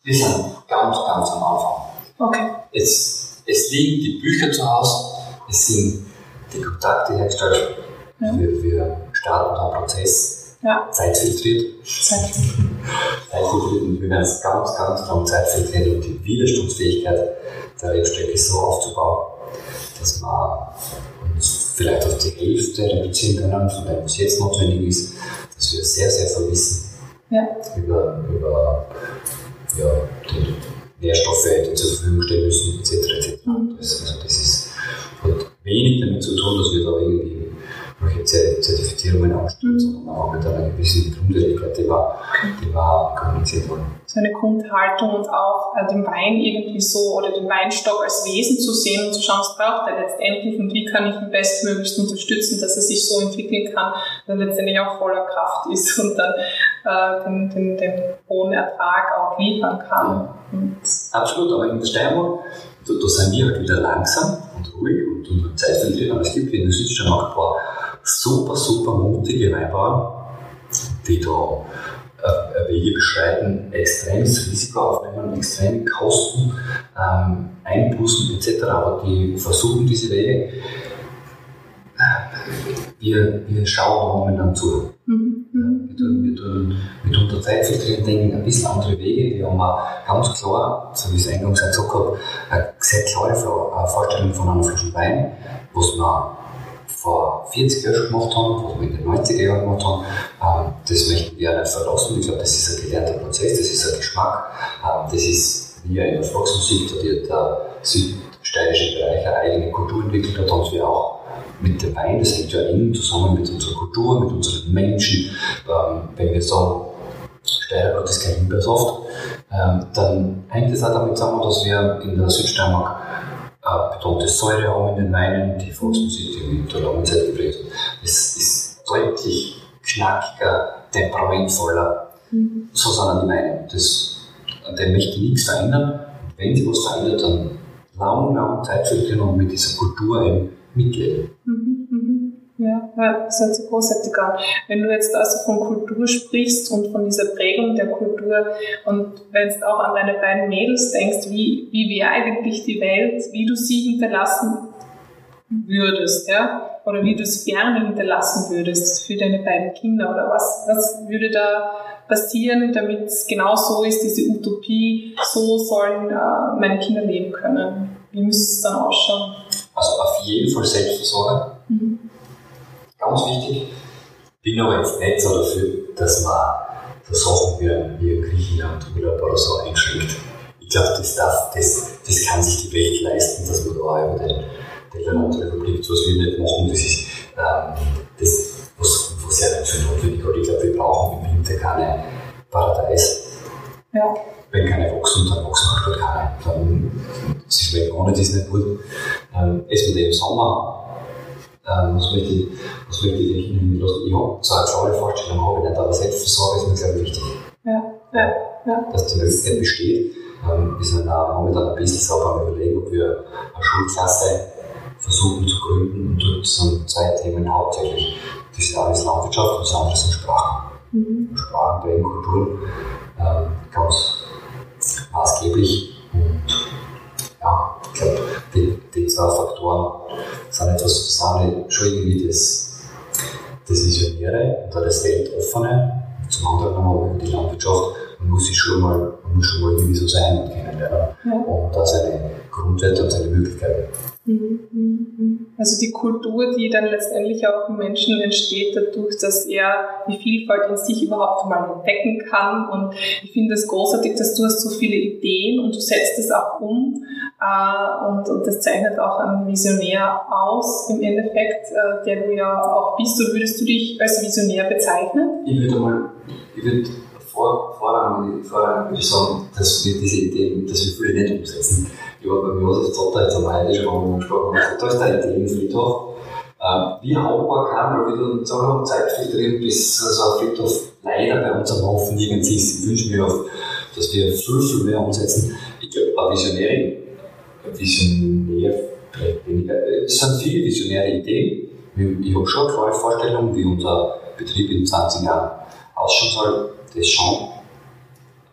Wir sind ganz, ganz am Anfang. Okay. Es, es liegen die Bücher zu Hause, es sind die Kontakte hergestellt. Ja. Wir, wir starten den Prozess. Ja. Zeitfiltriert. Zeitfiltriert. Zeitfiltriert und wir werden es ganz, ganz lang Zeitfiltriert und die Widerstandsfähigkeit der Rebstöcke so aufzubauen, dass wir uns vielleicht auf die Hälfte reduzieren können von dem, was jetzt notwendig ist, dass wir sehr, sehr viel wissen ja. über, über ja, die Nährstoffe die zur Verfügung stellen müssen, etc. etc. Mhm. Das, also das ist, hat wenig damit zu tun, dass wir da irgendwie welche Zertifizierungen anstellen, mhm. sondern auch mit einer gewissen Grundehrlichkeit, die war, die war kommuniziert worden. So eine Grundhaltung und auch äh, den Wein irgendwie so oder den Weinstock als Wesen zu sehen und zu schauen, was braucht er letztendlich und wie kann ich ihn bestmöglichst unterstützen, dass er sich so entwickeln kann, dass er letztendlich auch voller Kraft ist und dann äh, den, den, den hohen Ertrag auch liefern kann. Ja. Absolut, aber in der Steiermark, da, da sind wir halt wieder langsam und ruhig und, und Zeit verlieren, aber es gibt in der Südsteiermark ein paar super, super mutige Weinbauern, die da äh, Wege beschreiten, extremes Risiko aufnehmen, extreme Kosten, ähm, Einbußen etc., aber die versuchen diese Wege. Wir, wir schauen momentan zu. Mhm. Wir tun, wir tun mitunter Zeitfiltrieren denken ein bisschen andere Wege. Wir haben auch ganz klar, so wie ich es eingangs gesagt habe, eine sehr klare Vorstellung von einer Flasche Wein, was wir vor 40 Jahren schon gemacht haben, was wir in den 90er Jahren gemacht haben, ähm, das möchten wir nicht verlassen. Ich glaube, das ist ein gelernter Prozess, das ist ein Geschmack, ähm, das ist, wie in der Volksmusik, da der südsteirische Bereich eine eigene Kultur entwickelt hat, haben wir auch mit dem Wein, das hängt ja eng zusammen mit unserer Kultur, mit unseren Menschen. Ähm, wenn wir sagen, Steiermark ist kein Himbeersaft, dann hängt es auch damit zusammen, dass wir in der Südsteiermark äh, betonte Säure haben in den Weinen, die Volksmusik, die mit der langen Zeit geprägt hat. Es ist deutlich knackiger, temperamentvoller. Mhm. So sind die Weine. Das, an dem möchte nichts verändern. Und wenn sie was verändert, dann lang, lang Zeit für und mit dieser Kultur eben mitleben. Mhm. Ja, das hört sich großartig an. Wenn du jetzt also von Kultur sprichst und von dieser Prägung der Kultur und wenn du auch an deine beiden Mädels denkst, wie, wie wäre eigentlich die Welt, wie du sie hinterlassen würdest, ja? Oder wie du es gerne hinterlassen würdest für deine beiden Kinder oder was, was würde da passieren, damit es genau so ist, diese Utopie, so sollen äh, meine Kinder leben können? Wie müsste es dann ausschauen? Also auf jeden Fall Selbstversorger. Mhm ganz wichtig. Bin aber jetzt nicht so dafür, dass man so Sachen wie, in Griechenland Urlaub oder so einschränkt. Ich glaube, das, darf, das, das kann sich die Welt leisten, dass man da über den, den Landrepublik, was wir nicht machen, das ist ähm, das, was, was ja nicht für notwendig ist. Ich glaube, wir brauchen im Winter keine Paradies. Ja. Wenn keine wachsen, dann wachsen dort keine. Dann, sie schmecken ohne das nicht gut. Ähm, essen wir im Sommer. Ähm, was möchte ich, was möchte ich denken lassen? Ich habe zwar eine klare Vorstellung, habe ich nicht, aber Selbstversorgung ist mir, glaube ich, wichtig. Ja. Ja. Ja. Dass die Möglichkeit besteht. Ähm, wir sind auch momentan ein bisschen sauber am überlegen, ob wir eine Schulklasse versuchen zu gründen und dort sind zwei Themen hauptsächlich. Das eine ist Landwirtschaft und das andere sind Sprachen. Mhm. Sprachen, Bildung, Kultur, ähm, ganz maßgeblich. Und ja, ich glaube, die, die zwei Faktoren sind etwas, sind schon irgendwie das, das Visionäre und das Weltoffene. Zum anderen haben wir die Landwirtschaft man muss sich schon mal, man muss schon mal irgendwie so sein und kennenlernen. Ja. Und da seine Grundwerte und seine Möglichkeiten. Also die Kultur, die dann letztendlich auch im Menschen entsteht, dadurch, dass er die Vielfalt in sich überhaupt mal entdecken kann. Und ich finde es großartig, dass du hast so viele Ideen und du setzt es auch um. Äh, und, und das zeichnet auch einen Visionär aus, im Endeffekt, äh, der du ja auch bist. Und würdest du dich als Visionär bezeichnen? Ich würde mal, ich würde vor, vorrangig, vorrangig würde sagen, dass wir diese Ideen, dass wir viele nicht umsetzen. Ich war beim Josef Zotter jetzt am Heide schon mal gesprochen, da ist der Ideenfriedhof. Ähm, wie haltbar kann, wir dann so lange Zeit filtrieren, bis so ein Friedhof leider bei uns am Haufen nirgends ist. Ich wünsche mir dass wir viel, viel mehr umsetzen. Ich glaube, ein Visionär, Visionär, es sind viele visionäre Ideen. Ich habe schon eine klare Vorstellung, wie unser Betrieb in 20 Jahren ausschauen soll das schon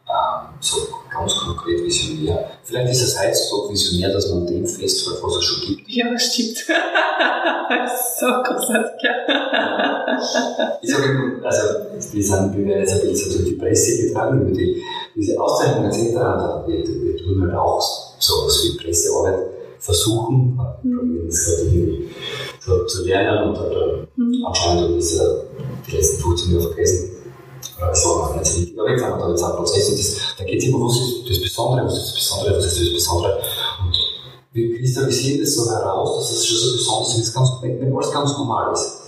ähm, so ganz konkret visionär. Vielleicht ist es heute so visionär, dass man dem festhält, was es schon gibt. Ja, das stimmt. so großartig, ja. ich sage immer, also, wir, sind, wir werden jetzt ein bisschen durch die Presse getragen, über die, diese Auszeichnungen etc. Wir, wir tun halt auch so was wie Pressearbeit versuchen, mhm. das irgendwie so zu lernen und dann mhm. anscheinend habe ich die letzten 15 Jahre vergessen so jetzt nicht aber da jetzt ein Prozess das, da geht es immer, was ist das Besondere, was ist das Besondere, was ist das Besondere. Und wir kristallisieren das so heraus, dass es schon so besonders ist, ganz, wenn alles ganz normal ist.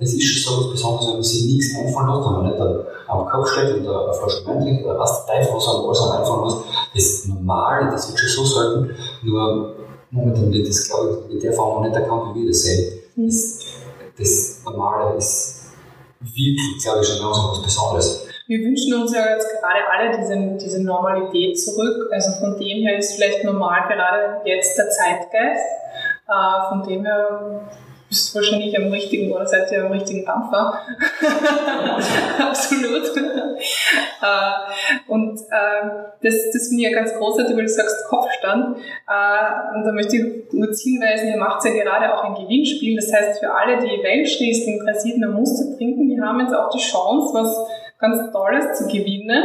Das ist schon so was Besonderes, wenn man sich nichts einfallen lässt, wenn man nicht am Kopf steht und eine Flasche Wein trinkt oder was Teufel was einem alles einfallen lässt. Das Normale, das wird schon so selten, nur momentan wird das, glaube ich, in der Form noch nicht erkannt, wie wir das sehen. Das, das Normale ist wirklich, glaube ich, schon ganz was Besonderes. Wir wünschen uns ja jetzt gerade alle diese, diese Normalität zurück. Also von dem her ist vielleicht normal gerade jetzt der Zeitgeist. Äh, von dem her bist wahrscheinlich am richtigen oder seid ihr am richtigen Dampfer. Absolut. äh, und äh, das, das finde ich ja ganz großartig, weil du sagst Kopfstand. Äh, und da möchte ich kurz hinweisen, ihr macht ja gerade auch ein Gewinnspiel. Das heißt, für alle, die Weltschließling Brasilien Muster trinken, die haben jetzt auch die Chance, was ganz Tolles zu gewinnen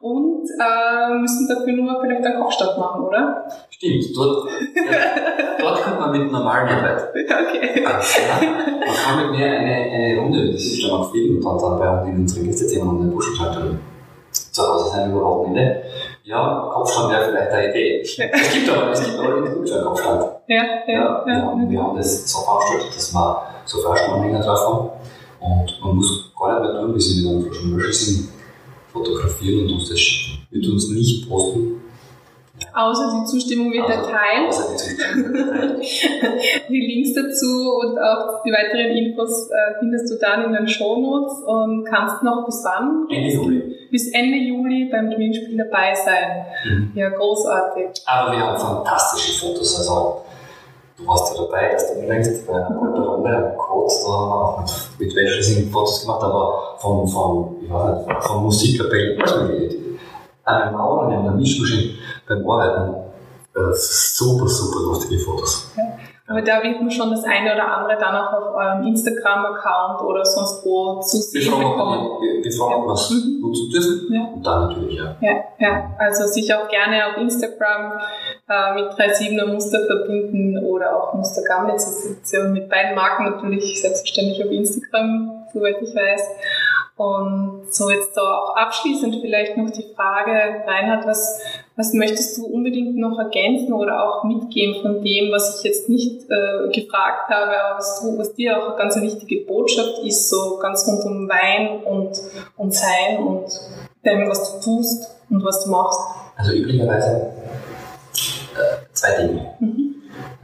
und äh, müssen dafür nur vielleicht einen Kochstab machen, oder? Stimmt, dort, ja, dort kommt man mit normalen Arbeit. Okay. Also, ja, man kann mit mir eine, eine Runde, das ist schon auch viel, und dann, dann bei uns in unseren Gästethemen und den Buschenschaltern zu Hause sein über Wochenende. Ja, Kopfstand wäre vielleicht eine Idee. Es gibt aber, es gibt aber in Deutschland Kopfstand. Ja, ja, ja, wir, haben, wir haben das so veranstaltet, dass wir so Flaschenanhänger drauf haben und man muss gar nicht mehr tun, bis wir mit einem Flaschen Wäsche sind, fotografieren und uns das schicken. Wir tun es nicht posten. Außer die Zustimmung wird erteilt. Außer die Zustimmung wird erteilt. die Links dazu und auch die weiteren Infos äh, findest du dann in den Shownotes und kannst noch bis wann? Ende Juli. Bis Ende Juli beim Gewinnspiel dabei sein. Mhm. Ja, großartig. Aber wir haben fantastische Fotos. Also du warst ja dabei, dass du längst bei einer guten Runde am wir auch mit, mit Wäschesing Fotos gemacht, aber von, von, nicht, von Musikkapellen, was geht. Eine Mauer an der Mischmaschine beim Arbeiten, äh, super, super lustige Fotos. Ja. Aber da wird man schon das eine oder andere dann auch auf eurem Instagram-Account oder sonst wo zu sehen bekommen. Wir, wir fragen, was mhm. nutzen dürfen. Ja. Und dann natürlich, ja. Ja, ja. also sich auch gerne auf Instagram äh, mit 3.7er Muster verbinden oder auch Muster Gamlitz. mit beiden Marken natürlich selbstverständlich auf Instagram, soweit ich weiß. Und so jetzt da auch abschließend vielleicht noch die Frage, Reinhard, was, was möchtest du unbedingt noch ergänzen oder auch mitgeben von dem, was ich jetzt nicht äh, gefragt habe, aber was, du, was dir auch eine ganz wichtige Botschaft ist, so ganz rund um Wein und, und Sein und dem, was du tust und was du machst? Also üblicherweise äh, zwei Dinge. Mhm.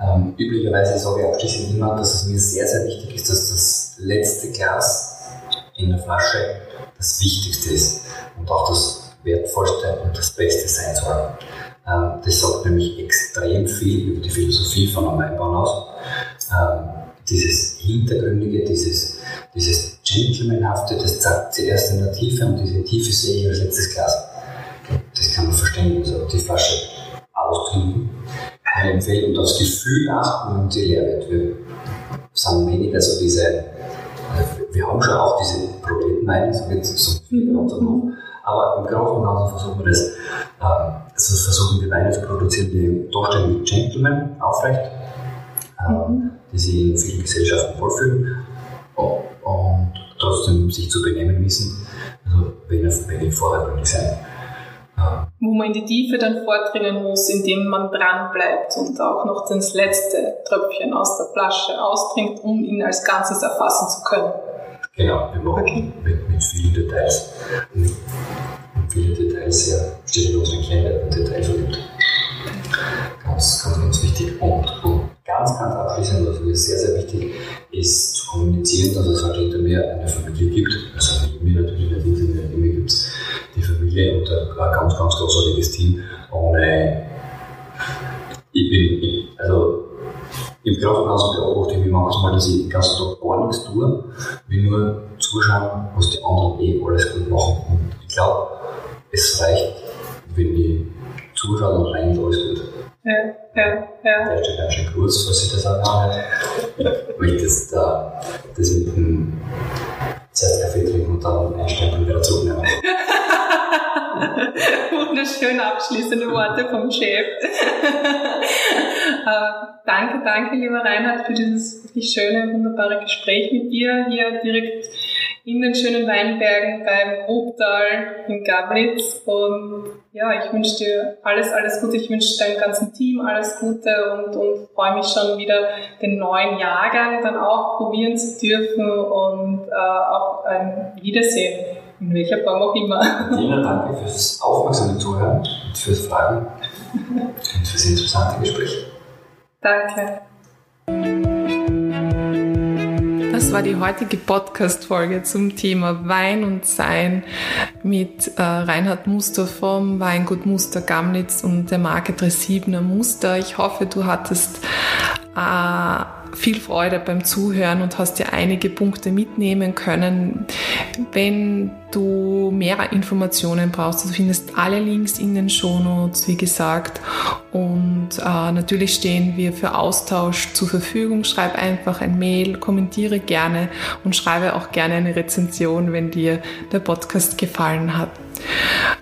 Ähm, üblicherweise sage ich abschließend immer, dass es mir sehr, sehr wichtig ist, dass das letzte Glas in der Flasche das Wichtigste ist und auch das Wertvollste und das Beste sein soll. Ähm, das sagt nämlich extrem viel über die Philosophie von einem Weinbau aus. Dieses Hintergründige, dieses, dieses Gentlemanhafte, das zeigt sie erst in der Tiefe und diese Tiefe sehe ich als letztes Glas. Das kann man verstehen, also die Flasche austrinken, empfehlen und aufs Gefühl achten und die leer wird. Wir sind weniger so diese wir haben schon auch diese Problemweine, so wird so viel bei uns auch. Aber im Großen und Ganzen versuchen wir das, äh, also versuchen wir Weine zu produzieren, die darstellen wie Gentlemen, aufrecht, äh, mhm. die sich in vielen Gesellschaften wohlfühlen und trotzdem sich zu benehmen wissen, also wenig, wenig vordergründig sein. Wo man in die Tiefe dann vordringen muss, indem man dran bleibt und auch noch das letzte Tröpfchen aus der Flasche austrinkt, um ihn als Ganzes erfassen zu können. Genau, wir machen okay. mit, mit vielen Details. Und, und viele Details sehr kleine und detailverliebt. Ganz, ganz, ganz wichtig. Und, und ganz, ganz abschließend, was mir sehr, sehr wichtig ist, zu kommunizieren, dass es halt hinter mir eine Familie gibt. Also nicht mir natürlich nicht Familie und ein ganz, ganz großartiges Team. Ohne, ich bin, also im Krankenhaus beobachte ich mich manchmal, dass ich den ganzen Tag gar nichts tue, wie nur zuschauen, was die anderen eh alles gut machen. Und ich glaube, es reicht, wenn ich zuschaue und rein alles gut. Ja, ja, ja. Der steht ganz schön kurz, was ich das. Weil ich das, da, das mit dem Zeitkaffee trinken und dann einstempeln wieder zurücknehmen. Wunderschön abschließende Worte vom Chef. äh, danke, danke, lieber Reinhard, für dieses wirklich schöne, wunderbare Gespräch mit dir hier direkt in den schönen Weinbergen beim Grubtal in Gablitz. Und ja, ich wünsche dir alles, alles Gute. Ich wünsche deinem ganzen Team alles Gute und, und freue mich schon wieder, den neuen Jahrgang dann auch probieren zu dürfen und äh, auf ein Wiedersehen. In welcher Form auch immer. Dina, danke fürs aufmerksame Zuhören und fürs Fragen und fürs interessante Gespräch. Danke. Das war die heutige Podcast-Folge zum Thema Wein und Sein mit äh, Reinhard Muster vom Weingut Muster Gamnitz und der Marke 37er Muster. Ich hoffe, du hattest äh, viel Freude beim Zuhören und hast dir einige Punkte mitnehmen können. Wenn du mehr Informationen brauchst, du findest alle Links in den Shownotes, wie gesagt. Und äh, natürlich stehen wir für Austausch zur Verfügung. Schreib einfach ein Mail, kommentiere gerne und schreibe auch gerne eine Rezension, wenn dir der Podcast gefallen hat.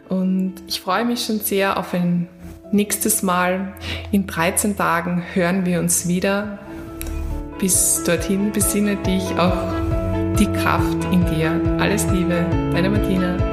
Und ich freue mich schon sehr auf ein nächstes Mal. In 13 Tagen hören wir uns wieder. Bis dorthin besinne dich auf die Kraft in dir. Alles Liebe, deine Martina.